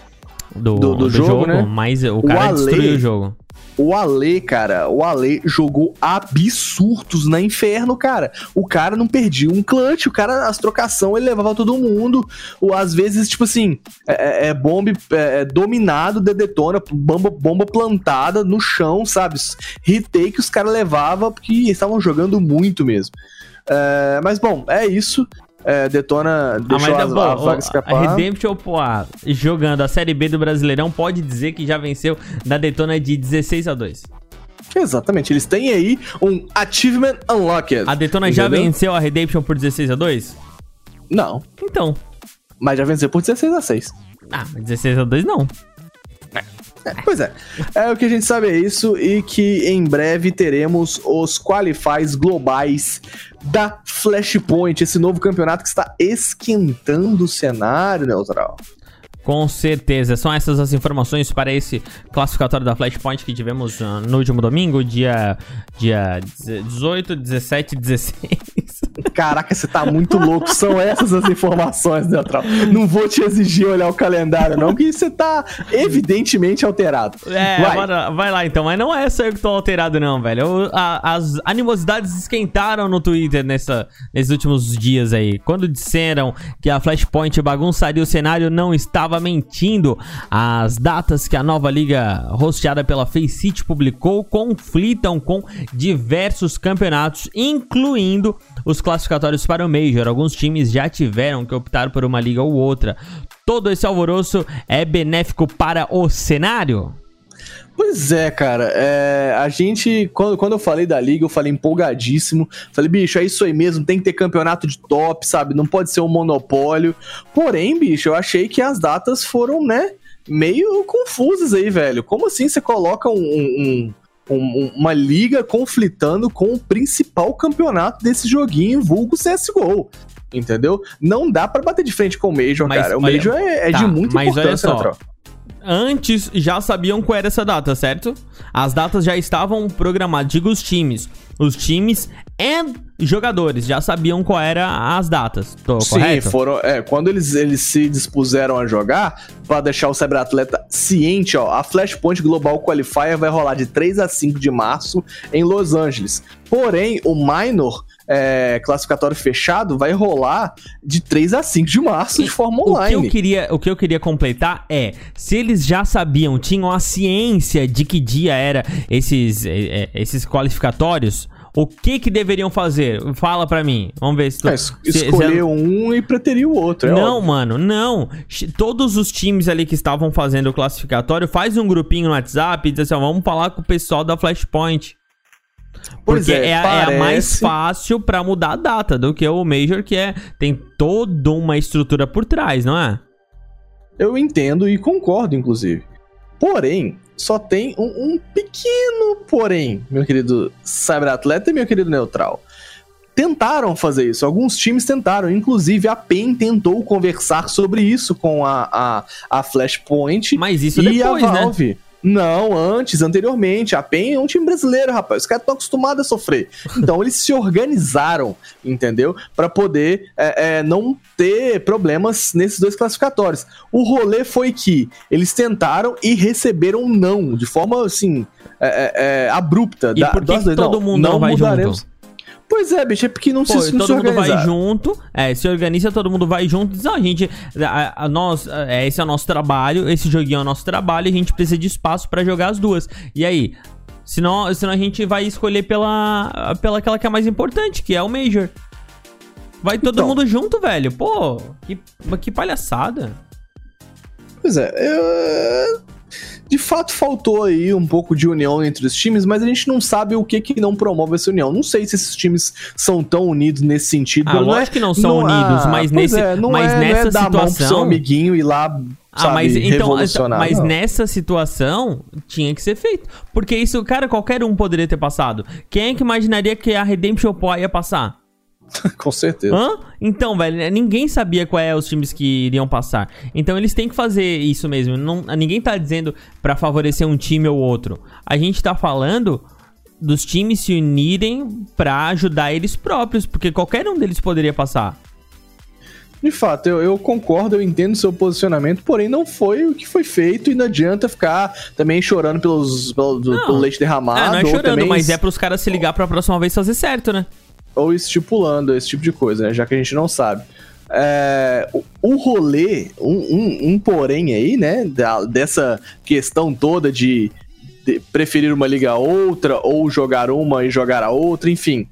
Do, do, do, do jogo, jogo, né? mas o cara Ale, destruiu o jogo. O Ale, cara, o Ale jogou absurdos na Inferno, cara. O cara não perdia um clutch, o cara, as trocação, ele levava todo mundo. Ou às vezes, tipo assim, é, é, é bomb é, é, dominado, de detona, bomba, bomba plantada no chão, sabe? Retake os caras levavam porque estavam jogando muito mesmo. É, mas bom, é isso é, Detona deixou ah, mas, a, a vaga escapar. A Redemption Poá, jogando a Série B do Brasileirão, pode dizer que já venceu da Detona de 16 a 2. Exatamente, eles têm aí um Achievement Unlocked. A Detona entendeu? já venceu a Redemption por 16 a 2? Não. Então. Mas já venceu por 16 a 6. Ah, mas 16 a 2 não. Pois é. É o que a gente sabe é isso e que em breve teremos os qualifies globais da Flashpoint, esse novo campeonato que está esquentando o cenário, Neutral. Com certeza. São essas as informações para esse classificatório da Flashpoint que tivemos uh, no último domingo, dia, dia 18, 17 16. Caraca, você tá muito louco. São essas as informações, Neutral. Não vou te exigir olhar o calendário, não, que você tá evidentemente alterado. É, vai, vai lá então. Mas não é só eu que tô alterado, não, velho. a, as animosidades esquentaram no Twitter nessa, nesses últimos dias aí. Quando disseram que a Flashpoint bagunçaria o cenário, não estava mentindo. As datas que a nova liga hosteada pela Faceit publicou conflitam com diversos campeonatos, incluindo os classificatórios para o Major. Alguns times já tiveram que optar por uma liga ou outra. Todo esse alvoroço é benéfico para o cenário? Pois é, cara. É, a gente, quando, quando eu falei da liga, eu falei empolgadíssimo. Falei, bicho, é isso aí mesmo, tem que ter campeonato de top, sabe? Não pode ser um monopólio. Porém, bicho, eu achei que as datas foram, né, meio confusas aí, velho. Como assim você coloca um, um, um, uma liga conflitando com o principal campeonato desse joguinho, vulgo CSGO? Entendeu? Não dá para bater de frente com o Major, mas, cara. O Major é, é tá, de muita importância, olha só. Antes já sabiam qual era essa data, certo? As datas já estavam programadas. Digo os times. Os times e jogadores já sabiam qual era as datas. Tô Sim, correto? foram. É, quando eles, eles se dispuseram a jogar, pra deixar o cyberatleta ciente, ó, a Flashpoint Global Qualifier vai rolar de 3 a 5 de março em Los Angeles. Porém, o Minor. É, classificatório fechado vai rolar de 3 a 5 de março de forma O que, online. eu queria, o que eu queria completar é, se eles já sabiam, tinham a ciência de que dia era esses, eh, eh, esses qualificatórios, o que que deveriam fazer? Fala pra mim. Vamos ver se tu... É, es- se- escolher um e preterir o outro. É não, óbvio. mano, não. Todos os times ali que estavam fazendo o classificatório, faz um grupinho no WhatsApp e diz assim, ó, vamos falar com o pessoal da Flashpoint. Pois Porque é, é, a- é a mais parece- fácil pra mudar a data do que o Major, que é tem toda uma estrutura por trás, não é? Eu entendo e concordo, inclusive. Porém, só tem um, um pequeno porém, meu querido cyberatleta e meu querido neutral. Tentaram fazer isso, alguns times tentaram, inclusive a PEN tentou conversar sobre isso com a, a, a Flashpoint Mas isso e depois, a né? Não, antes, anteriormente. A PEN é um time brasileiro, rapaz. Os caras estão acostumados a sofrer. Então eles se organizaram, entendeu? Pra poder é, é, não ter problemas nesses dois classificatórios. O rolê foi que eles tentaram e receberam não, de forma assim, é, é, é, abrupta. E da- por que todo mundo não vai junto? Pois é, bicho, é porque não Pô, se, não todo se mundo vai junto, é, se organiza, todo mundo vai junto, diz, a gente, a, a- nós, é, esse é o nosso trabalho, esse joguinho é o nosso trabalho, e a gente precisa de espaço pra jogar as duas. E aí, senão, senão a gente vai escolher pela, pela aquela que é mais importante, que é o Major. Vai todo Então. mundo junto, velho. Pô, que, que palhaçada. Pois é, eu- de fato faltou aí um pouco de união entre os times, mas a gente não sabe o que que não promove essa união. Não sei se esses times são tão unidos nesse sentido. Ah, não é- lógico que não são não- unidos, ah, mas, nesse, é, não mas é- não é nessa dar a mão pro seu situação... amiguinho e lá, sabe, Ah, mas então, revolucionar. mas Não. nessa situação tinha que ser feito. Porque isso, cara, qualquer um poderia ter passado. Quem é que imaginaria que a Redemption Paw ia passar? Com certeza. Hã? Então, velho, ninguém sabia qual é os times que iriam passar. Então eles têm que fazer isso mesmo. Não, ninguém tá dizendo pra favorecer um time ou outro. A gente tá falando dos times se unirem pra ajudar eles próprios, porque qualquer um deles poderia passar. De fato, eu, eu concordo, eu entendo seu posicionamento, porém não foi o que foi feito e não adianta ficar também chorando pelos, pelo, Não. pelo leite derramado. Ah, não é chorando, também mas é pros caras se ligar pra próxima vez fazer certo, né? Ou estipulando esse tipo de coisa, né? Já que a gente não sabe. É, o, o rolê, um, um, um porém aí, né? da- dessa questão toda de, de preferir uma liga a outra, ou jogar uma e jogar a outra, enfim.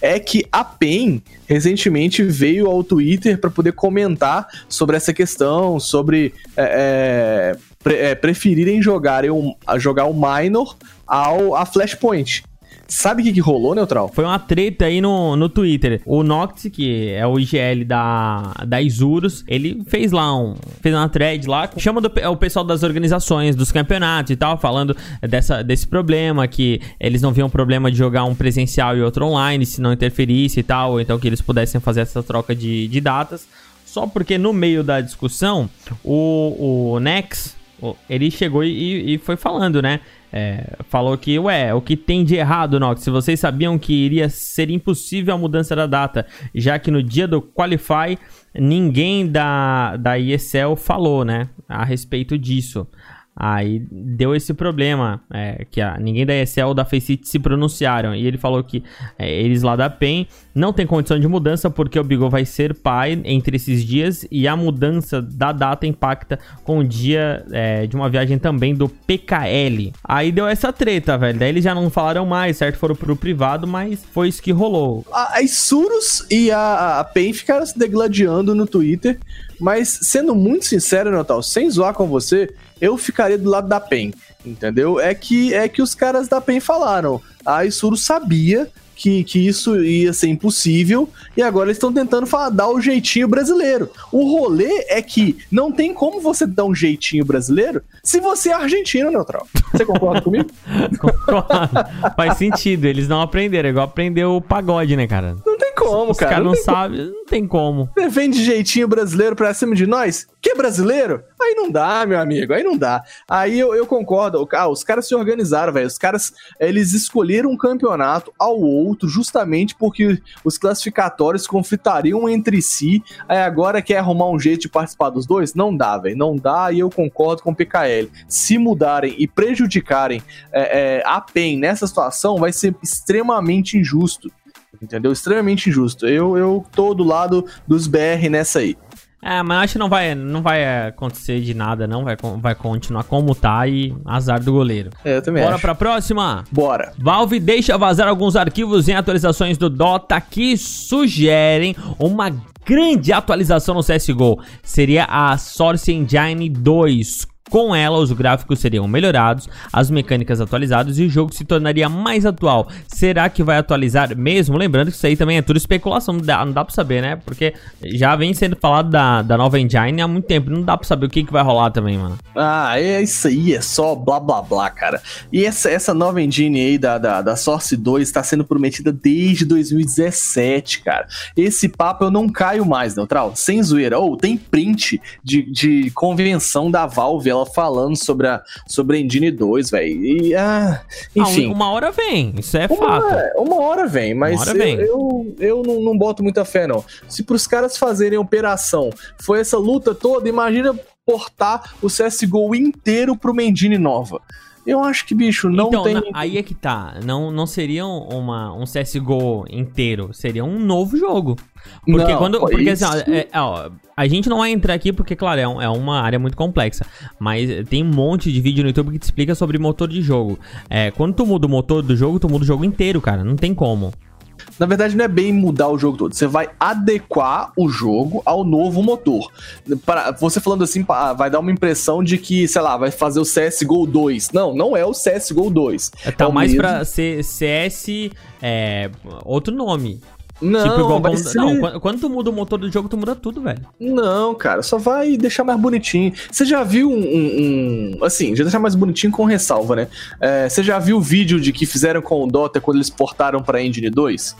É que a PEN recentemente veio ao Twitter para poder comentar sobre essa questão, sobre é, é, é, preferirem jogarem um, jogar o Minor ao a Flashpoint. Sabe o que, que rolou, Neutral? Foi uma treta aí no, no Twitter. O Noct, que é o IGL da, da Isurus, ele fez lá um. Fez uma thread lá. Chama do, pe- o pessoal das organizações, dos campeonatos e tal, falando dessa, desse problema, que eles não viam problema de jogar um presencial e outro online, se não interferisse e tal, ou então que eles pudessem fazer essa troca de, de datas. Só porque no meio da discussão, o, o Nex, ele chegou e, e foi falando, né? É, falou que, ué, o que tem de errado, Nox? Se vocês sabiam que iria ser impossível a mudança da data, já que no dia do Qualify ninguém da, da ESL falou, né, a respeito disso. Aí deu esse problema, é, que a, ninguém da ESL ou da Faceit se pronunciaram. E ele falou que é, eles lá da PEN não tem condição de mudança porque o Bigol vai ser pai entre esses dias e a mudança da data impacta com o dia é, de uma viagem também do PKL. Aí deu essa treta, velho. Daí eles já não falaram mais, certo? Foram pro privado, mas foi isso que rolou. A, a Isurus e a, a PEN ficaram se degladiando no Twitter, mas sendo muito sincero, Natal, sem zoar com você, eu ficaria do lado da PEN, entendeu? É que, é que os caras da PEN falaram. A Isurus sabia que, que isso ia ser impossível e agora eles estão tentando falar, dar o jeitinho brasileiro. O rolê é que não tem como você dar um jeitinho brasileiro se você é argentino, Neutral. Você concorda comigo? Faz sentido, eles não aprenderam. É igual aprender o pagode, né, cara? Não tem como, Os cara. caras não como. sabem, não tem como. Você vem de jeitinho brasileiro pra cima de nós? Que é brasileiro? Aí não dá, meu amigo, aí não dá. Aí eu, eu concordo, ah, os caras se organizaram, velho. Os caras, eles escolheram um campeonato ao outro justamente porque os classificatórios conflitariam entre si. Aí agora quer arrumar um jeito de participar dos dois? Não dá, velho, não dá. E eu concordo com o PKL. Se mudarem e prejudicarem é, é, a PEN nessa situação, vai ser extremamente injusto. Entendeu? Extremamente injusto. Eu, eu tô do lado dos BR nessa aí. É, mas acho que não vai, não vai acontecer de nada, não. Vai, vai continuar como tá e azar do goleiro. É, eu também Bora acho. pra próxima? Bora. Valve deixa vazar alguns arquivos em atualizações do Dota que sugerem uma grande atualização no CSGO. Seria a Source Engine 2, com ela, os gráficos seriam melhorados, as mecânicas atualizadas e o jogo se tornaria mais atual. Será que vai atualizar mesmo? Lembrando que isso aí também é tudo especulação, não dá, não dá pra saber, né? Porque já vem sendo falado da, da nova engine há muito tempo, não dá pra saber o que, que vai rolar também, mano. Ah, é isso aí, é só blá blá blá, cara. E essa, essa nova engine aí da, da, da Source 2 está sendo prometida desde 2017, cara. Esse papo eu não caio mais, Neutral, sem zoeira. Ou oh, tem print de, de convenção da Valve, ela falando sobre a, sobre a Engine 2, velho. E, ah, enfim. Ah, uma hora vem, isso é uma, fato. Uma hora vem, mas hora eu, vem. eu, eu, não, não boto muita fé, não. Se pros caras fazerem operação foi essa luta toda, imagina portar o CSGO inteiro pro uma engine nova. Eu acho que, bicho, não então, tem. aí é que tá. Não, não seria uma, um CSGO inteiro, seria um novo jogo. Porque Não, quando. Porque assim, ó, isso- é- ó, a gente não vai entrar aqui porque, claro, é, um- é uma área muito complexa. Mas tem um monte de vídeo no YouTube que te explica sobre motor de jogo. É, quando tu muda o motor do jogo, tu muda o jogo inteiro, cara. Não tem como. Na verdade, não é bem mudar o jogo todo. Você vai adequar o jogo ao novo motor. Para você falando assim, vai dar uma impressão de que, sei lá, vai fazer o CSGO 2. Não, não é o CSGO 2. É, Tá É o mais mesmo. pra ser CS. É, outro nome. Não, tipo, igual vai ser- não, quando, tu muda o motor do jogo, tu muda tudo, velho. Não, cara, só vai deixar mais bonitinho. Você já viu um. um- um- assim, já deixar mais bonitinho com ressalva, né? É, você já viu o vídeo de que fizeram com o Dota quando eles portaram pra Engine 2?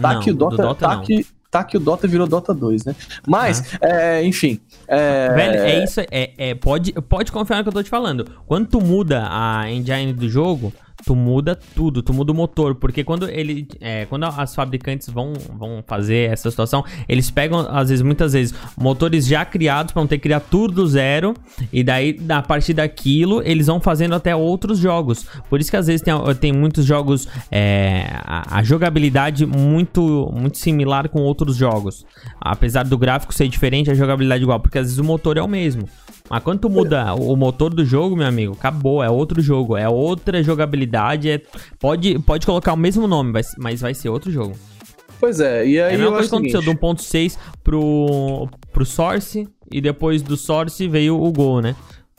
Tá não, que o do Dota. tá, não. que, tá que o Dota virou Dota 2, né? Mas, é, enfim. É, Velho, é isso. É, é, pode, pode confiar no que eu tô te falando. Quando tu muda a engine do jogo, tu muda tudo, tu muda o motor. Porque quando ele. é, quando as fabricantes vão, vão fazer essa situação, eles pegam, às vezes, muitas vezes, motores já criados pra não ter que criar tudo do zero. E daí, a partir daquilo, eles vão fazendo até outros jogos. Por isso que às vezes tem, tem muitos jogos. é, a, a jogabilidade muito, muito similar com outros jogos. Apesar do gráfico ser diferente, a jogabilidade é igual. Porque às vezes o motor é o mesmo. Mas quando tu muda o motor do jogo, meu amigo, acabou, é outro jogo, é outra jogabilidade, é, pode, pode colocar o mesmo nome, mas, vai ser outro jogo. Pois é, e É aí a mesma eu coisa que aconteceu do 1.6 pro, pro Source, e depois do Source veio o Gol, né?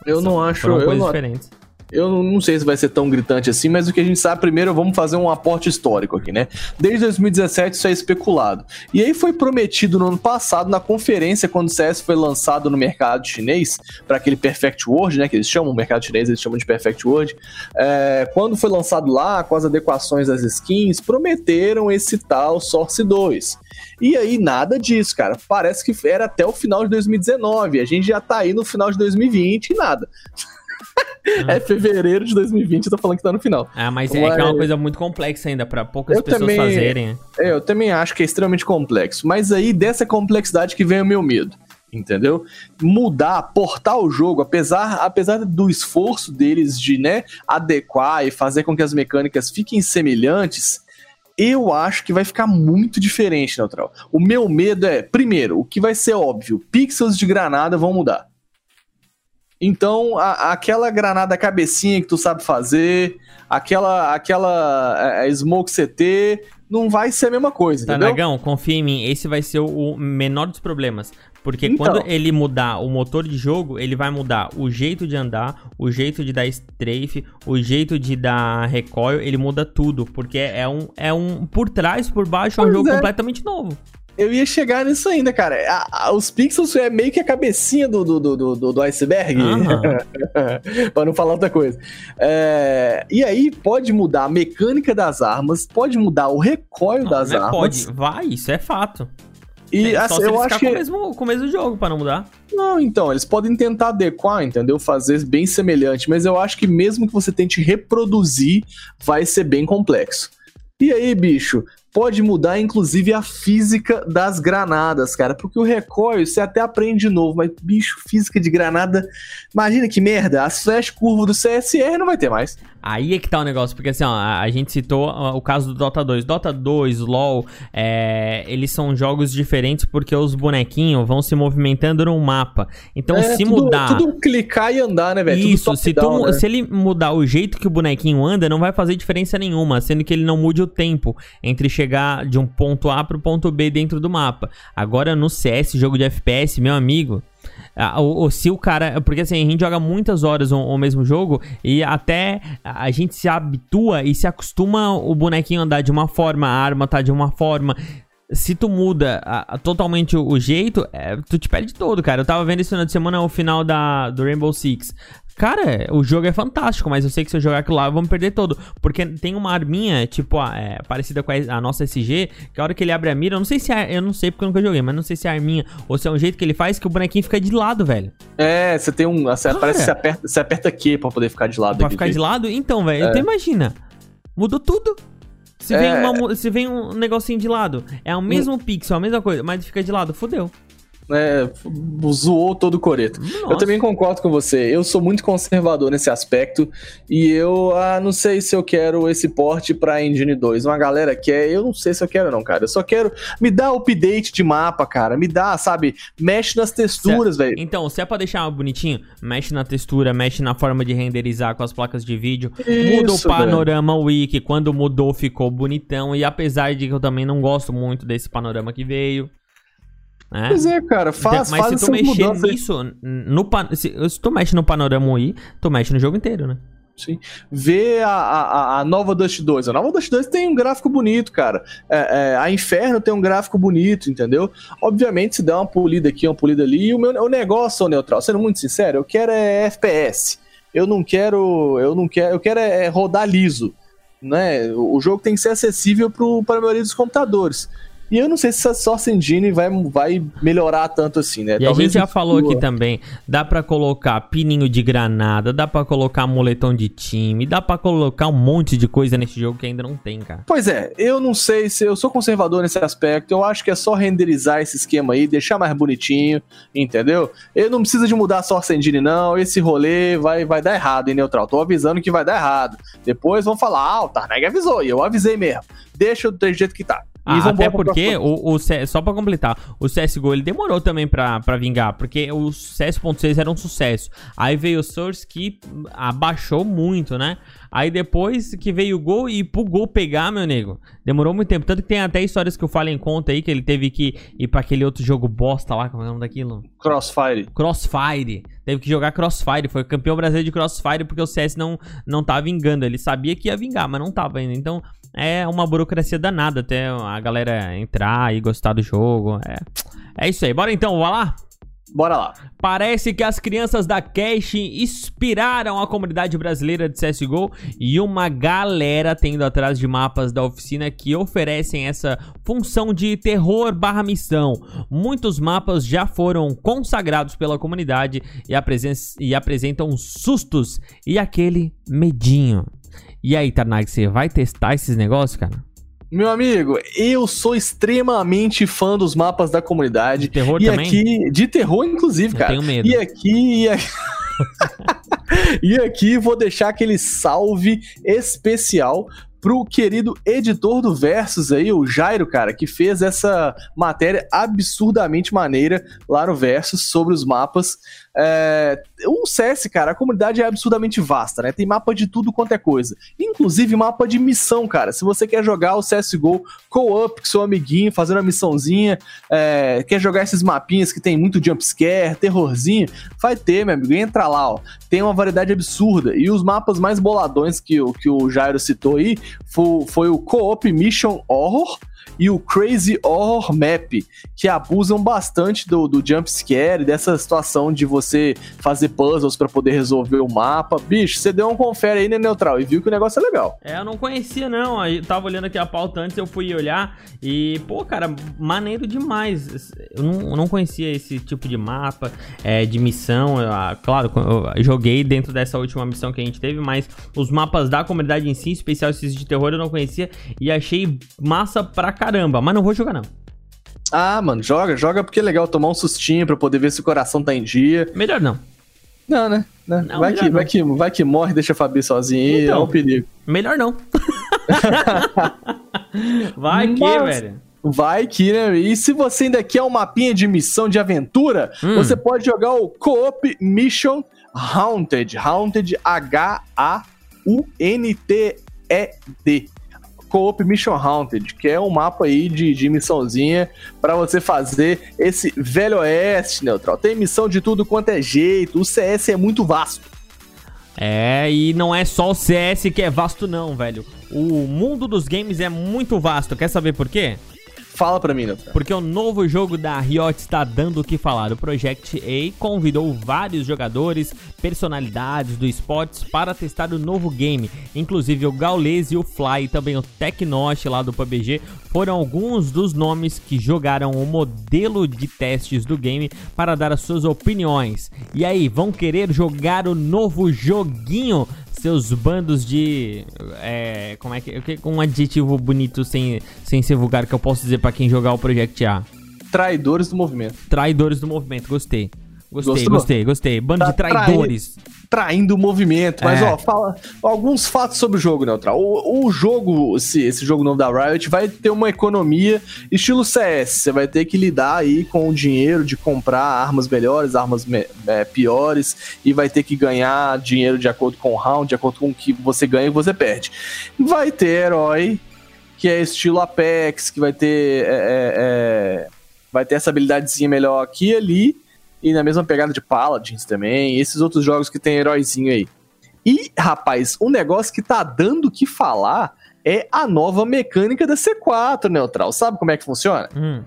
eu não acho. Eu coisas não, diferentes. Eu não- sei se vai ser tão gritante assim, mas o que a gente sabe primeiro, vamos fazer um aporte histórico aqui, né? Desde 2017 isso é especulado. E aí foi prometido no ano passado, na conferência, quando o CS foi lançado no mercado chinês, para aquele Perfect World, né? Que eles chamam, o mercado chinês eles chamam de Perfect World. É, quando foi lançado lá, com as adequações das skins, prometeram esse tal Source 2. E aí, nada disso, cara. Parece que era até o final de 2019. A gente já tá aí no final de 2020 e nada. é fevereiro de 2020, eu tô falando que tá no final. Ah, mas é, que é uma Mas- coisa muito complexa ainda, pra poucas Eu pessoas também- fazerem. né? É, eu também acho que é extremamente complexo. Mas aí, dessa complexidade que vem o meu medo. Entendeu? Mudar, portar o jogo, apesar, apesar do esforço deles de né, adequar e fazer com que as mecânicas fiquem semelhantes, eu acho que vai ficar muito diferente, Neutral. O meu medo é, primeiro, o que vai ser óbvio, pixels de granada vão mudar. Então, a- aquela granada cabecinha que tu sabe fazer, aquela aquela é, smoke CT, não vai ser a mesma coisa, Tá, entendeu? Nagão, confia em mim, esse vai ser o, menor dos problemas. Porque Então. quando ele mudar o motor de jogo, ele vai mudar o jeito de andar, o jeito de dar strafe, o jeito de dar recoil, ele muda tudo. Porque é um, é um por trás, por baixo, é um Pois jogo é. completamente novo. Eu ia chegar nisso ainda, cara. A- a- os pixels é meio que a cabecinha do, do, do, do, do iceberg. Aham. pra não falar outra coisa. É, e aí pode mudar a mecânica das armas, pode mudar o recoil das Não é armas. pode, vai, isso é fato. E Só assim, eu acho que. com, o mesmo, com o mesmo jogo pra não mudar. Não, então, eles podem tentar adequar, entendeu? Fazer bem semelhante, mas eu acho que mesmo que você tente reproduzir, vai ser bem complexo. E aí, bicho, pode mudar inclusive a física das granadas, cara, porque o recoil você até aprende de novo, mas bicho, física de granada, imagina que merda, as flash curva do CSR não vai ter mais. Aí é que tá o negócio, porque assim, ó, a, gente citou o caso do Dota 2. Dota 2, LoL, é, eles são jogos diferentes porque os bonequinhos vão se movimentando no mapa. Então, É, se tudo, mudar. Tudo clicar e andar, né, velho? Isso, se, tu- top-down, né? se ele mudar o jeito que o bonequinho anda, não vai fazer diferença nenhuma, sendo que ele não mude o tempo entre chegar de um ponto A pro ponto B dentro do mapa. Agora no CS, jogo de FPS, meu amigo, ah, o, o- se o cara. Porque assim, a gente joga muitas horas o, o mesmo jogo e até a gente se habitua e se acostuma o bonequinho andar de uma forma, a arma tá de uma forma. Se tu muda a- a- totalmente o, o jeito, é, tu te perde todo, cara. Eu tava vendo final de semana o final da, do Rainbow Six. Cara, o jogo é fantástico, mas eu sei que se eu jogar aquilo lá, eu vou me perder todo. Porque tem uma arminha, tipo, a- é, parecida com a, a nossa SG, que a hora que ele abre a mira, eu não sei se é. Eu não sei porque eu nunca joguei, mas não sei se é a arminha ou se é um jeito que ele faz que o bonequinho fica de lado, velho. É, você tem um. Você, Cara. parece que você aperta, você aperta Q pra poder ficar de lado. Pra aqui, ficar de lado? Então, velho, É. então imagina. Mudou tudo. Se, vem É. uma mu- se vem um negocinho de lado, é o mesmo pixel, a mesma coisa, mas fica de lado, fodeu. É, zoou todo o coreto. Nossa. Eu também concordo com você. Eu sou muito conservador nesse aspecto. E eu ah, não sei se eu quero esse porte pra Engine 2. Uma galera quer, eu não sei se eu quero, não, cara. Eu só quero. Me dá update de mapa, cara. Me dá, sabe? Mexe nas texturas, velho. Então, se é pra deixar bonitinho, mexe na textura, mexe na forma de renderizar com as placas de vídeo. Isso, muda o panorama wiki, quando mudou ficou bonitão. E apesar de que eu também não gosto muito desse panorama que veio. Né? Pois é, cara. Faz, Mas faz se tu mexer mudanças aí. nisso, no, se, se tu mexe no panorama UI, tu mexe no jogo inteiro, né? Sim. Vê a, a, a nova Dust 2. A nova Dust 2 tem um gráfico bonito, cara. É, é, a Inferno tem um gráfico bonito, entendeu? Obviamente, se der uma polida aqui, uma polida ali. E o meu o negócio, ô neutral, sendo muito sincero, eu quero é FPS. Eu não quero. Eu não quero. Eu quero é rodar liso. Né? O o jogo tem que ser acessível para a maioria dos computadores. E eu não sei se essa Source Engine vai, vai melhorar tanto assim, né? E a gente já falou aqui também, dá pra colocar pininho de granada, dá pra colocar moletom de time, dá pra colocar um monte de coisa nesse jogo que ainda não tem, cara. Pois é, eu não sei se eu sou conservador nesse aspecto. Eu acho que é só renderizar esse esquema aí, deixar mais bonitinho, entendeu? Eu não precisa de mudar a Source Engine, não. Esse rolê vai, vai dar errado, hein, Neutral? Tô avisando que vai dar errado. Depois vão falar, ah, o Tarnag avisou, e eu avisei mesmo. Deixa do jeito que tá. Ah, até porque, o, o C- só pra completar, o CSGO ele demorou também pra, pra vingar, porque o CS.6 era um sucesso. Aí veio o Source que abaixou muito, né? Aí depois que veio o Gol e pro Gol pegar, meu nego, demorou muito tempo. Tanto que tem até histórias que eu falo em conta aí, que ele teve que ir pra aquele outro jogo bosta lá, como é o nome daquilo? Crossfire. Crossfire. Teve que jogar Crossfire. Foi campeão brasileiro de Crossfire porque o CS não, não tava vingando. Ele sabia que ia vingar, mas não tava ainda. Então é uma burocracia danada até a galera entrar e gostar do jogo. É, é isso aí. Bora então, vai lá? Bora lá. Parece que as crianças da Cash inspiraram a comunidade brasileira de CSGO e uma galera tendo atrás de mapas da oficina que oferecem essa função de terror barra missão. Muitos mapas já foram consagrados pela comunidade e, apresen- e apresentam sustos e aquele medinho. E aí, Tarnag, você vai testar esses negócios, cara? Meu amigo, eu sou extremamente fã dos mapas da comunidade. De terror e também? aqui, de terror, inclusive, Eu cara. tenho medo. E aqui, e aqui... e aqui vou deixar aquele salve especial pro querido editor do Versus aí, o Jairo, cara, que fez essa matéria absurdamente maneira lá no Versus sobre os mapas. É, o CS, cara, a comunidade é absurdamente vasta, né? Tem mapa de tudo quanto é coisa. Inclusive mapa de missão, cara. Se você quer jogar o CSGO co-up com seu amiguinho, fazendo uma missãozinha, é, quer jogar esses mapinhas que tem muito jumpscare, terrorzinho, vai ter, meu amigo. Entra lá, ó. Tem uma variedade absurda. E os mapas mais boladões que, o- que o Jairo citou aí foi, foi o Co-op Mission Horror e o Crazy Horror Map, que abusam bastante do, do jump scare, dessa situação de você fazer puzzles para poder resolver o mapa. Bicho, você deu um confere aí, né, Neutral, e viu que o negócio é legal. É, eu não conhecia não, eu tava olhando aqui a pauta antes, eu fui olhar e, pô, cara, maneiro demais. Eu não, eu não conhecia esse tipo de mapa, é, de missão, eu, ah, claro, eu joguei dentro dessa última missão que a gente teve, mas os mapas da comunidade em si, especial esses de terror, eu não conhecia e achei massa pra caramba, mas não vou jogar não. Ah, mano, joga, joga porque é legal tomar um sustinho pra poder ver se o coração tá em dia. Melhor não. Não, né? né? Não, vai, que, não. vai, que, vai que morre, deixa a Fabi sozinha aí, Então. é um perigo. Melhor não. Vai que, Mas- velho. Vai que, né? E se você ainda quer um mapinha de missão de aventura, Hum. você pode jogar o Co-op Mission Haunted. Haunted H-A-U-N-T-E-D. Co-op Mission Haunted, que é um mapa aí de, de missãozinha pra você fazer esse velho oeste neutral. Tem missão de tudo quanto é jeito, o CS é muito vasto. É, e não é só o CS que é vasto não, velho. O mundo dos games é muito vasto. Quer saber por quê? Fala pra mim, neutral. Porque o novo jogo da Riot está dando o que falar. O Project A convidou vários jogadores, personalidades do esportes para testar o novo game. Inclusive o Gaules e o Fly e também o Tecnosh lá do PUBG foram alguns dos nomes que jogaram o modelo de testes do game para dar as suas opiniões. E aí, vão querer jogar o novo joguinho? Seus bandos de. É, como é que. Um adjetivo bonito sem, sem ser vulgar que eu posso dizer pra quem jogar o Project A. Traidores do movimento. Traidores do movimento, gostei. Gostei, Gostou? gostei, gostei. Bando Tá de traidores. Traindo o movimento. Mas, É. ó, fala alguns fatos sobre o jogo, Neutral. O, o jogo, esse, esse jogo novo da Riot, vai ter uma economia estilo CS. Você vai ter que lidar aí com o dinheiro de comprar armas melhores, armas me- é, piores, e vai ter que ganhar dinheiro de acordo com o round, de acordo com o que você ganha e você perde. Vai ter herói, que é estilo Apex, que vai ter. é, é, é, vai ter essa habilidadezinha melhor aqui e ali. E na mesma pegada de Paladins também, e esses outros jogos que tem heróizinho aí. E, rapaz, um negócio que tá dando o que falar é a nova mecânica da C4, Neutral. Sabe como é que funciona? Hum.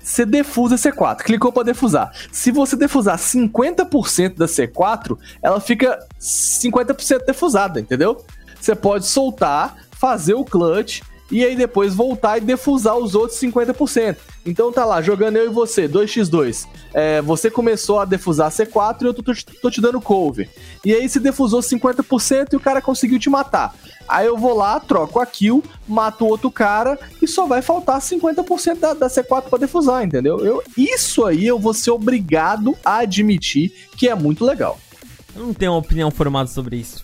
Você defusa C4, clicou pra defusar. Se você defusar 50% da C4, ela fica 50% defusada, entendeu? Você pode soltar, fazer o clutch e aí depois voltar e defusar os outros 50%. Então tá lá, jogando eu e você, 2x2. É, você começou a defusar C4 e eu tô, tô te- tô te dando cover. E aí você defusou 50% e o cara conseguiu te matar. Aí eu vou lá, troco a kill, mato outro cara e só vai faltar 50% da, da C4 pra defusar, entendeu? Eu, isso aí eu vou ser obrigado a admitir que é muito legal. Eu não tenho uma opinião formada sobre isso.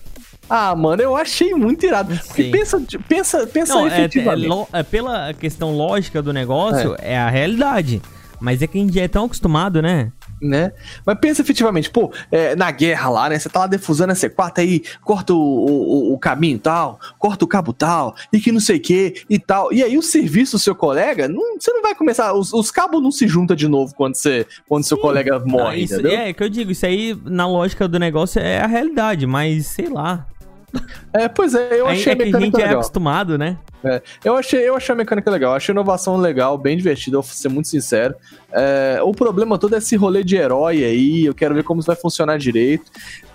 Ah, mano, eu achei muito irado. Porque pensa, pensa, pensa Não, é, é, efetivamente. lo- é pela questão lógica do negócio, é. a realidade. Mas é que a gente é tão acostumado, né? né? Mas pensa efetivamente, pô, é, na guerra lá, né? Você tá lá defusando a C4 aí, corta o, o, o caminho tal, corta o cabo tal, e que não sei o que e tal. E aí o serviço do seu colega, não, você não vai começar. Os, os cabos não se juntam de novo quando, você, quando seu colega Ah, morre, isso, entendeu? é, que eu digo, isso aí, na lógica do negócio, é a realidade, mas sei lá. É, pois é, eu É, achei é a que a mecânica gente é legal. acostumado, né? É, eu, achei, eu achei a mecânica legal, achei a inovação legal, bem divertida, vou ser muito sincero. É, o problema todo é esse rolê de herói aí, eu quero ver como isso vai funcionar direito.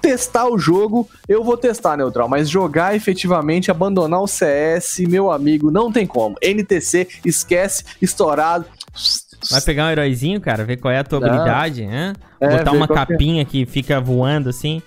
Testar o jogo, eu vou testar, Neutral, mas jogar efetivamente, abandonar o CS, meu amigo, não tem como. NTC, esquece, estourado. Vai pegar um heróizinho, cara, ver qual é a tua habilidade, né? É, Botar uma que é. capinha que fica voando assim.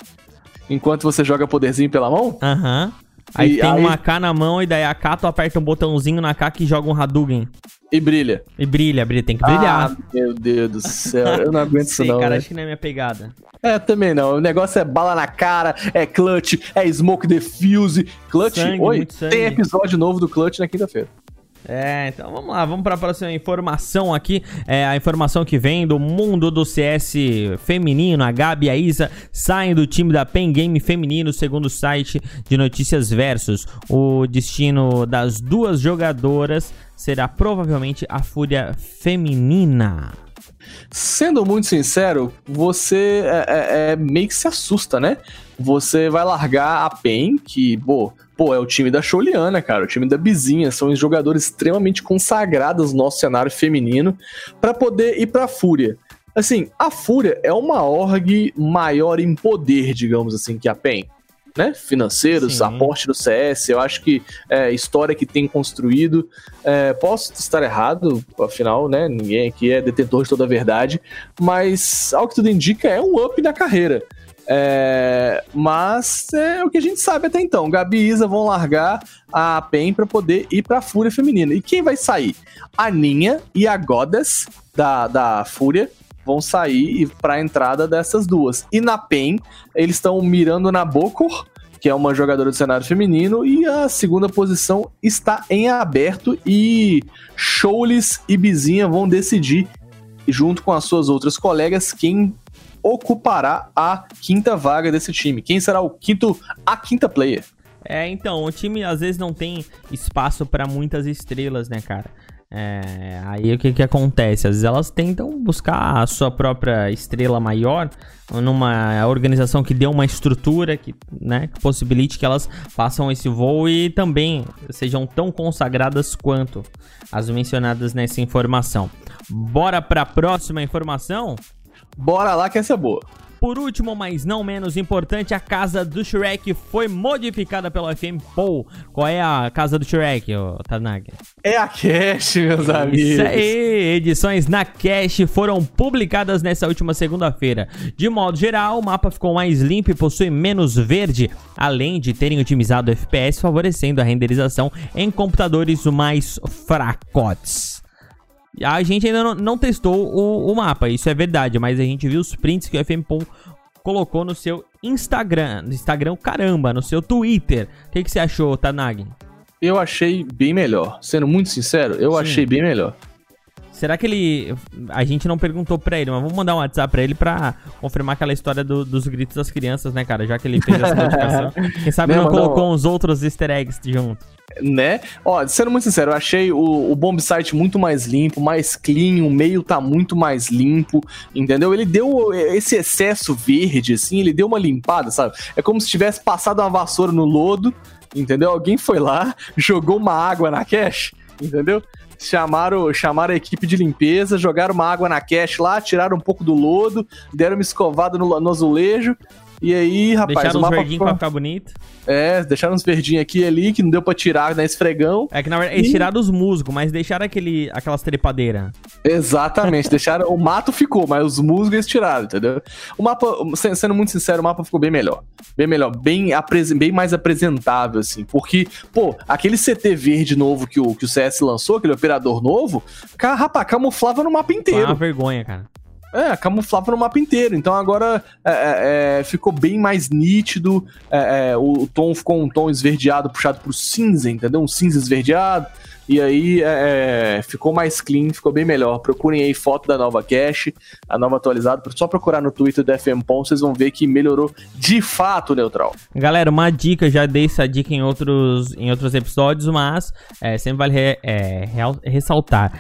Enquanto você joga poderzinho pela mão, Aham. Aí E tem aí- uma K na mão e daí a K tu aperta um botãozinho na K que joga um Hadouken. e brilha. E brilha, brilha, tem que brilhar. Ah, meu Deus do céu, eu não aguento isso Sei, não. cara, né? acho que não é minha pegada. É, também não. O negócio é bala na cara, é clutch, é smoke defuse. Clutch, Sangue, oi, tem episódio novo do clutch na quinta-feira. É, então vamos lá, vamos para a próxima informação aqui. É a informação que vem do mundo do CS feminino. A Gabi e a Isa saem do time da Pen Game feminino, segundo o site de notícias Versus. O destino das duas jogadoras será provavelmente a Fúria Feminina. Sendo muito sincero, você é, é- é meio que se assusta, né? Você vai largar a PEN, que, pô, pô, é o time da Sholiana, cara, o time da Bizinha, são os jogadores extremamente consagrados no nosso cenário feminino, para poder ir pra Fúria. Assim, a Fúria é uma org maior em poder, digamos assim, que a PEN. Né? Financeiros, Sim. aporte no CS, eu acho que é, história que tem construído. É, posso estar errado, afinal, né? Ninguém aqui é detentor de toda a verdade, mas ao que tudo indica, é um up na carreira. É, mas é o que a gente sabe até então. Gabi e Isa vão largar a PEN para poder ir para a Fúria Feminina. E quem vai sair? A Ninha e a Goddess da, da Fúria vão sair para a entrada dessas duas. E na PEN, eles estão mirando na Bokor, que é uma jogadora do cenário feminino, e a segunda posição está em aberto e Showles e Bizinha vão decidir, junto com as suas outras colegas, quem ocupará a quinta vaga desse time. Quem será o quinto, a quinta player? É, então, o time às vezes não tem espaço pra muitas estrelas, né, cara? É, aí o que que acontece? Às vezes elas tentam buscar a sua própria estrela maior numa organização que dê uma estrutura que, né, que possibilite que elas façam esse voo e também sejam tão consagradas quanto as mencionadas nessa informação. Bora pra próxima informação? Bora lá que essa é boa. Por último, mas não menos importante, a casa do Shrek foi modificada pelo FM Poll. Qual é a casa do Shrek, ô Tanag? É a Cash, meus amigos. Isso aí, edições na Cache foram publicadas nessa última segunda-feira. De modo geral, o mapa ficou mais limpo e possui menos verde, além de terem otimizado o FPS, favorecendo a renderização em computadores mais fracotes. A gente ainda não, não testou o, o, mapa, isso é verdade, mas a gente viu os prints que o FMPOM colocou no seu Instagram. No Instagram, caramba, no seu Twitter. O que, que você achou, Tanag? Eu achei bem melhor. Sendo muito sincero, eu Sim. achei bem melhor. Será que ele. A gente não perguntou pra ele, mas vamos mandar um WhatsApp pra ele pra confirmar aquela história do, dos gritos das crianças, né, cara? Já que ele fez essa notificação. Quem sabe não, não colocou não... uns outros easter eggs junto. Né? Ó, sendo muito sincero, eu achei o, o Bomb Site muito mais limpo, mais clean, o meio tá muito mais limpo, entendeu? Ele deu esse excesso verde, assim, ele deu uma limpada, sabe? É como se tivesse passado uma vassoura no lodo, entendeu? Alguém foi lá, jogou uma água na cache, entendeu? chamaram, chamaram a equipe de limpeza, jogaram uma água na cache lá, tiraram um pouco do lodo, deram uma escovada no, no azulejo. E aí, rapaz, deixaram o mapa uns verdinhos ficou... pra ficar bonito. É, deixaram uns verdinhos aqui e ali que não deu pra tirar na esfregão. É que na verdade eles tiraram os musgos, mas deixaram aquele, aquelas trepadeiras. Exatamente, deixaram. O mato ficou, mas os musgos eles tiraram, entendeu? O mapa, sendo muito sincero, o mapa ficou bem melhor. Bem melhor, bem, bem mais apresentável, assim. Porque, pô, aquele CT verde novo que o, que o CS lançou, aquele operador novo, cara, rapaz, camuflava no mapa inteiro. É uma vergonha, cara. É, camuflava no mapa inteiro. Então agora é, é, é ficou bem mais nítido. É, é, o, o, tom ficou um tom esverdeado, puxado pro cinza, entendeu? Um cinza esverdeado. E aí é, ficou mais clean, ficou bem melhor. Procurem aí foto da nova cache, a nova atualizada. Só procurar no Twitter do FMPOM, vocês vão ver que melhorou de fato o neutral. Galera, uma dica, já dei essa dica em outros, em outros episódios, mas sempre vale re, ressaltar.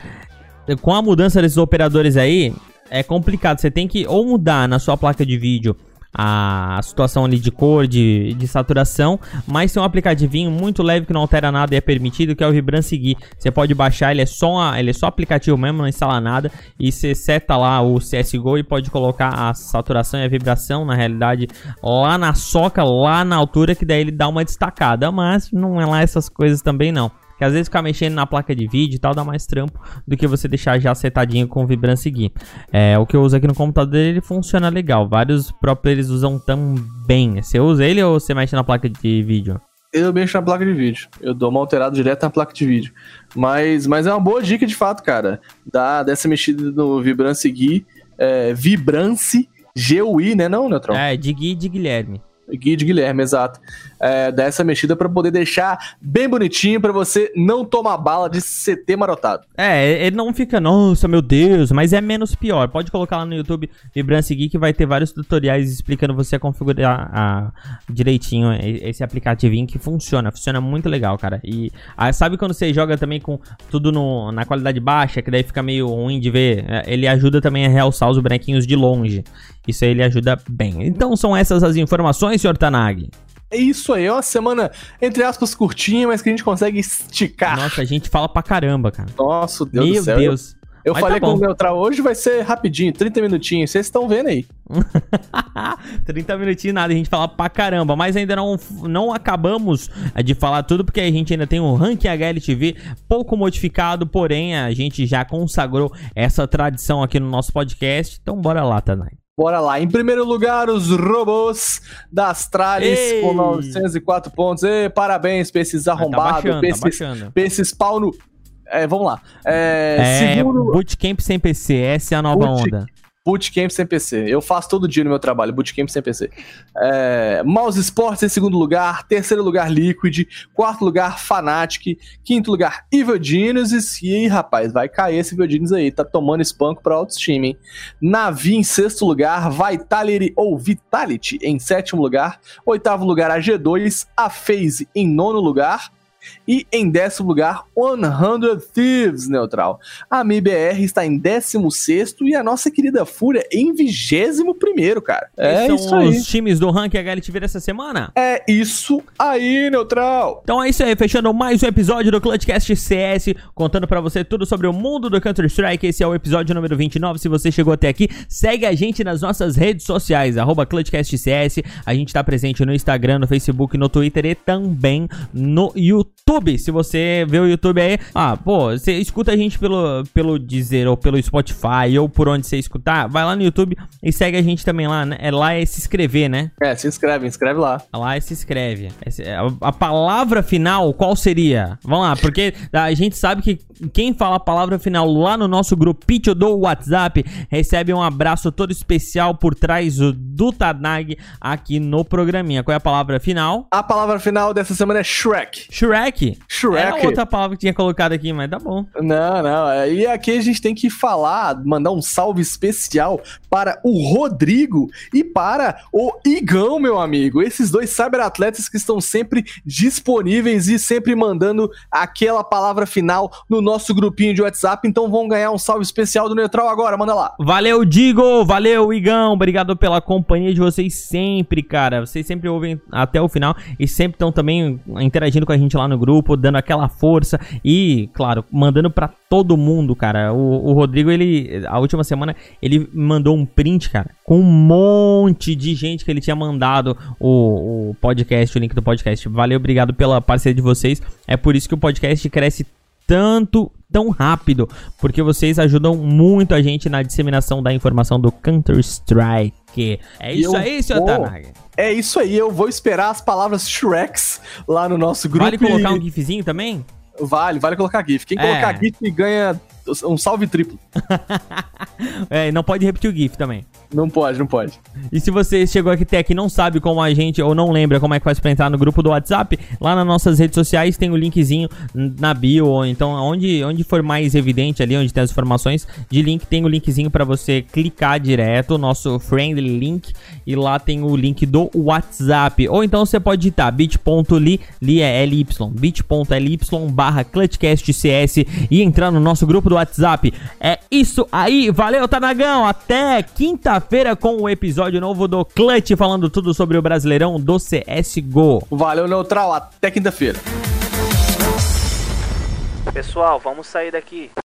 Com a mudança desses operadores aí, é complicado. Você tem que ou mudar na sua placa de vídeo a situação ali de cor, de, de saturação, mas tem um aplicativinho muito leve que não altera nada e é permitido, que é o Vibran Seguir. Você pode baixar, ele é só ele é só aplicativo mesmo, não instala nada, e você seta lá o CSGO e pode colocar a saturação e a vibração, na realidade, lá na soca, lá na altura, que daí ele dá uma destacada, mas não é lá essas coisas também não. Que às vezes ficar mexendo na placa de vídeo e tal dá mais trampo do que você deixar já setadinho com o Vibran seguir. É, o que eu uso aqui no computador ele funciona legal. Vários próprios usam também. Você usa ele ou você mexe na placa de vídeo? Eu mexo na placa de vídeo. Eu dou uma alterada direto na placa de vídeo. Mas, mas é uma boa dica de fato, cara. Da, dessa mexida no Vibrance seguir. É, Vibrance GUI, né, não, Neutron? É, de Gui de Guilherme. Gui de Guilherme, exato. É, dessa mexida para poder deixar bem bonitinho para você não tomar bala de CT marotado. É, ele não fica, nossa, meu Deus, mas é menos pior. Pode colocar lá no YouTube Vibrance Geek vai ter vários tutoriais explicando você a configurar a, direitinho esse aplicativinho que funciona. Funciona muito legal, cara. E a, sabe quando você joga também com tudo no, na qualidade baixa, que daí fica meio ruim de ver? É, ele ajuda também a realçar os bonequinhos de longe. Isso aí ele ajuda bem. Então são essas as informações, senhor Tanag. É isso aí, é uma semana, entre aspas, curtinha, mas que a gente consegue esticar. Nossa, a gente fala pra caramba, cara. Nossa, Deus Meu do céu. Deus. Eu Mas falei tá com o. Neutral hoje, vai ser rapidinho, 30 minutinhos. Vocês estão vendo aí. 30 minutinhos nada, a gente fala pra caramba, mas ainda não, não acabamos eh, de falar tudo, porque a gente ainda tem um ranking HLTV pouco modificado, porém a gente já consagrou essa tradição aqui no nosso podcast, então bora lá, Tanai. Bora lá. Em primeiro lugar, os robôs da Astralis Ei! com 904 pontos. Ei, parabéns pra esses Tá arrombados, baixando, pra, tá esses, baixando. pra esses pau no... É, vamos lá. É, É, segundo, Bootcamp sem PC, essa é a nova Boot- onda. Bootcamp sem PC. Eu faço todo dia no meu trabalho, Bootcamp sem PC. É, Mouse Sports em segundo lugar, terceiro lugar Liquid, quarto lugar Fnatic, quinto lugar Evil Geniuses, e rapaz, vai cair esse Evil Genius aí, tá tomando espanco pra autoestima, hein? Navi em sexto lugar, Vitality ou Vitality em sétimo lugar, oitavo lugar a G2, a FaZe em nono lugar, e em décimo lugar, 100 Thieves, neutral. A MIBR está em 16 e a nossa querida Fúria em 21, cara. É Esses isso são aí. os times do ranking HLTV dessa semana. É isso aí, neutral. Então é isso aí, fechando mais um episódio do Clutchcast CS, contando pra você tudo sobre o mundo do Counter-Strike. Esse é o episódio número 29. Se você chegou até aqui, segue a gente nas nossas redes sociais, arroba Clutchcast CS. A gente tá presente no Instagram, no Facebook, no Twitter e também no YouTube. Se você vê o YouTube aí, ah, pô, você escuta a gente pelo, pelo Deezer ou pelo Spotify ou por onde você escutar, vai lá no YouTube e segue a gente também lá, né? É lá é se inscrever, né? É, se inscreve, inscreve lá. Lá e se. Essa- A, a palavra final, qual seria? Vamos lá, porque a gente sabe que quem fala a palavra final lá no nosso grupinho do WhatsApp recebe um abraço todo especial por trás do, do Tanag aqui no programinha. Qual é a palavra final? A palavra final dessa semana é Shrek. Shrek. Shrek. Era outra palavra que tinha colocado aqui, mas tá bom. Não, não. é, E aqui a gente tem que falar, mandar um salve especial para o Rodrigo e para o Igão, meu amigo. Esses dois cyberatletas que estão sempre disponíveis e sempre mandando aquela palavra final no nosso grupinho de WhatsApp. Então vão ganhar um salve especial do Neutral agora. Manda lá. Valeu, Digo! Valeu, Igão! Obrigado pela companhia de vocês sempre, cara. Vocês sempre ouvem até o final e sempre estão também interagindo com a gente lá no grupo, dando aquela força e, claro, mandando pra todo mundo, cara. O, o Rodrigo, ele, a última semana, ele mandou um print, cara, com um monte de gente que ele tinha mandado o, o podcast, o link do podcast. Valeu, obrigado pela parceria de vocês. É por isso que o podcast cresce tanto, tão rápido, porque vocês ajudam muito a gente na disseminação da informação do Counter-Strike. É E isso eu aí, seu vou- Tanaga. É isso aí. Eu vou esperar as palavras Shreks lá no nosso grupo. Vale colocar um gifzinho também? Vale, vale colocar GIF. Quem É. colocar GIF ganha um salve triplo. É, não pode repetir o gif também. Não pode, não pode. E se você chegou aqui até aqui não sabe como a gente, ou não lembra como é que faz pra entrar no grupo do WhatsApp, lá nas nossas redes sociais tem o linkzinho na bio, ou então onde, onde for mais evidente ali, onde tem as informações de link, tem o linkzinho pra você clicar direto, nosso friendly link, e lá tem o link do WhatsApp. Ou então você pode digitar bit.ly, li é ly, bit.ly barra clutchcastcs e entrar no nosso grupo do WhatsApp. É isso aí, valeu Tanagão, até quinta-feira com o episódio novo do Clutch falando tudo sobre o Brasileirão do CSGO. Valeu, Neutral. Até quinta-feira. Pessoal, vamos sair daqui.